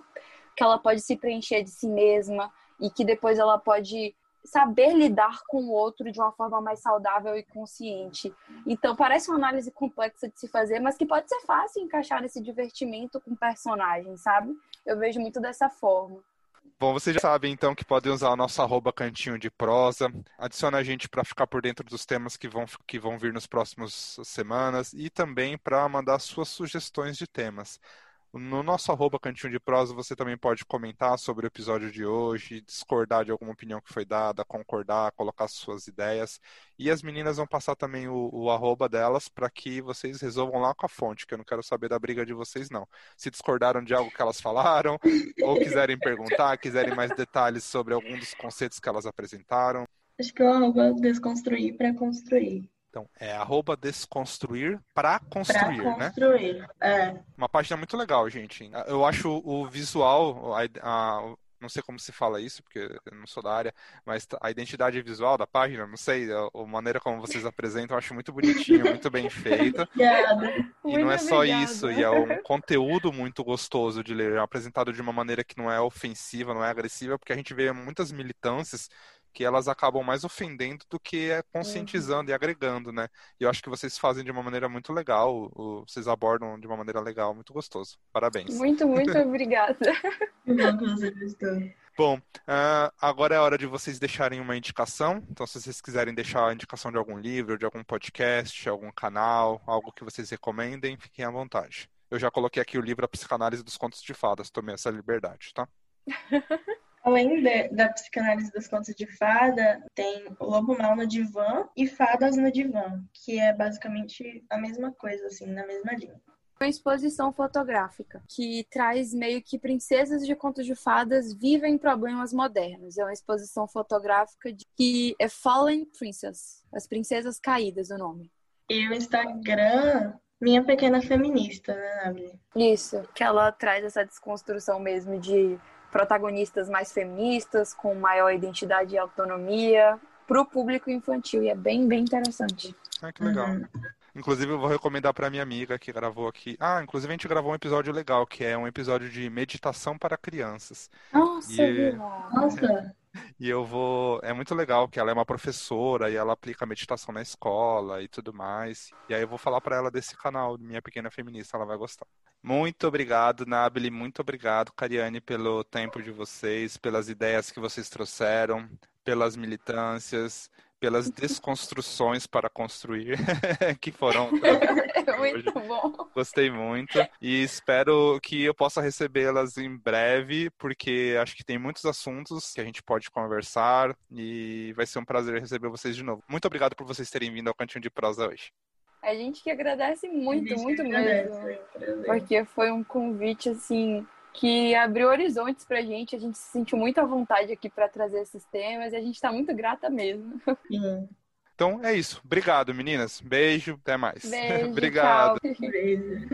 que ela pode se preencher de si mesma e que depois ela pode saber lidar com o outro de uma forma mais saudável e consciente. Então, parece uma análise complexa de se fazer, mas que pode ser fácil encaixar esse divertimento com personagens, sabe? Eu vejo muito dessa forma. Bom, vocês já sabem então que podem usar o nosso arroba cantinho de prosa. Adiciona a gente para ficar por dentro dos temas que vão, que vão vir nos próximos semanas e também para mandar suas sugestões de temas. No nosso arroba Cantinho de Prosa, você também pode comentar sobre o episódio de hoje, discordar de alguma opinião que foi dada, concordar, colocar suas ideias. E as meninas vão passar também o, o arroba delas para que vocês resolvam lá com a fonte, que eu não quero saber da briga de vocês, não. Se discordaram de algo que elas falaram, ou quiserem perguntar, quiserem mais detalhes sobre algum dos conceitos que elas apresentaram. Acho que o arroba desconstruir para construir. Então, é arroba desconstruir para construir, pra construir, né? É. Uma página muito legal, gente. Eu acho o visual, a, a, não sei como se fala isso, porque eu não sou da área, mas a identidade visual da página, não sei, a, a maneira como vocês apresentam, eu acho muito bonitinho, muito bem feita. Obrigada. E muito não é só obrigada. isso, e é um conteúdo muito gostoso de ler, é apresentado de uma maneira que não é ofensiva, não é agressiva, porque a gente vê muitas militâncias que elas acabam mais ofendendo do que é conscientizando uhum. e agregando, né? E eu acho que vocês fazem de uma maneira muito legal, vocês abordam de uma maneira legal, muito gostoso. Parabéns. Muito, muito obrigada. Bom, uh, agora é a hora de vocês deixarem uma indicação. Então, se vocês quiserem deixar a indicação de algum livro, de algum podcast, algum canal, algo que vocês recomendem, fiquem à vontade. Eu já coloquei aqui o livro A Psicanálise dos Contos de Fadas, tomei essa liberdade, tá? Além de, da psicanálise dos contos de fada, tem o Lobo Mal no Divã e Fadas no Divã, que é basicamente a mesma coisa, assim, na mesma linha. uma exposição fotográfica que traz meio que princesas de contos de fadas vivem problemas modernos. É uma exposição fotográfica de, que é Fallen Princess, as princesas caídas, o nome. E o Instagram, minha pequena feminista, né, Nabli? Isso, que ela traz essa desconstrução mesmo de protagonistas mais feministas, com maior identidade e autonomia, para o público infantil. E é bem, bem interessante. Ah, que legal. Uhum. Inclusive, eu vou recomendar para minha amiga que gravou aqui. Ah, inclusive a gente gravou um episódio legal, que é um episódio de meditação para crianças. Nossa, e... Nossa. E eu vou. É muito legal que ela é uma professora e ela aplica meditação na escola e tudo mais. E aí eu vou falar para ela desse canal, Minha Pequena Feminista, ela vai gostar. Muito obrigado, Nabili. Muito obrigado, Cariane, pelo tempo de vocês, pelas ideias que vocês trouxeram, pelas militâncias pelas desconstruções para construir que foram. muito bom. Gostei muito e espero que eu possa recebê-las em breve, porque acho que tem muitos assuntos que a gente pode conversar e vai ser um prazer receber vocês de novo. Muito obrigado por vocês terem vindo ao Cantinho de Prosa hoje. A gente que agradece muito, muito mesmo. Porque foi um convite assim que abriu horizontes pra gente. A gente se sentiu muito à vontade aqui para trazer esses temas e a gente está muito grata mesmo. Sim. Então é isso. Obrigado, meninas. Beijo, até mais. Beijo, Obrigado. Beijo.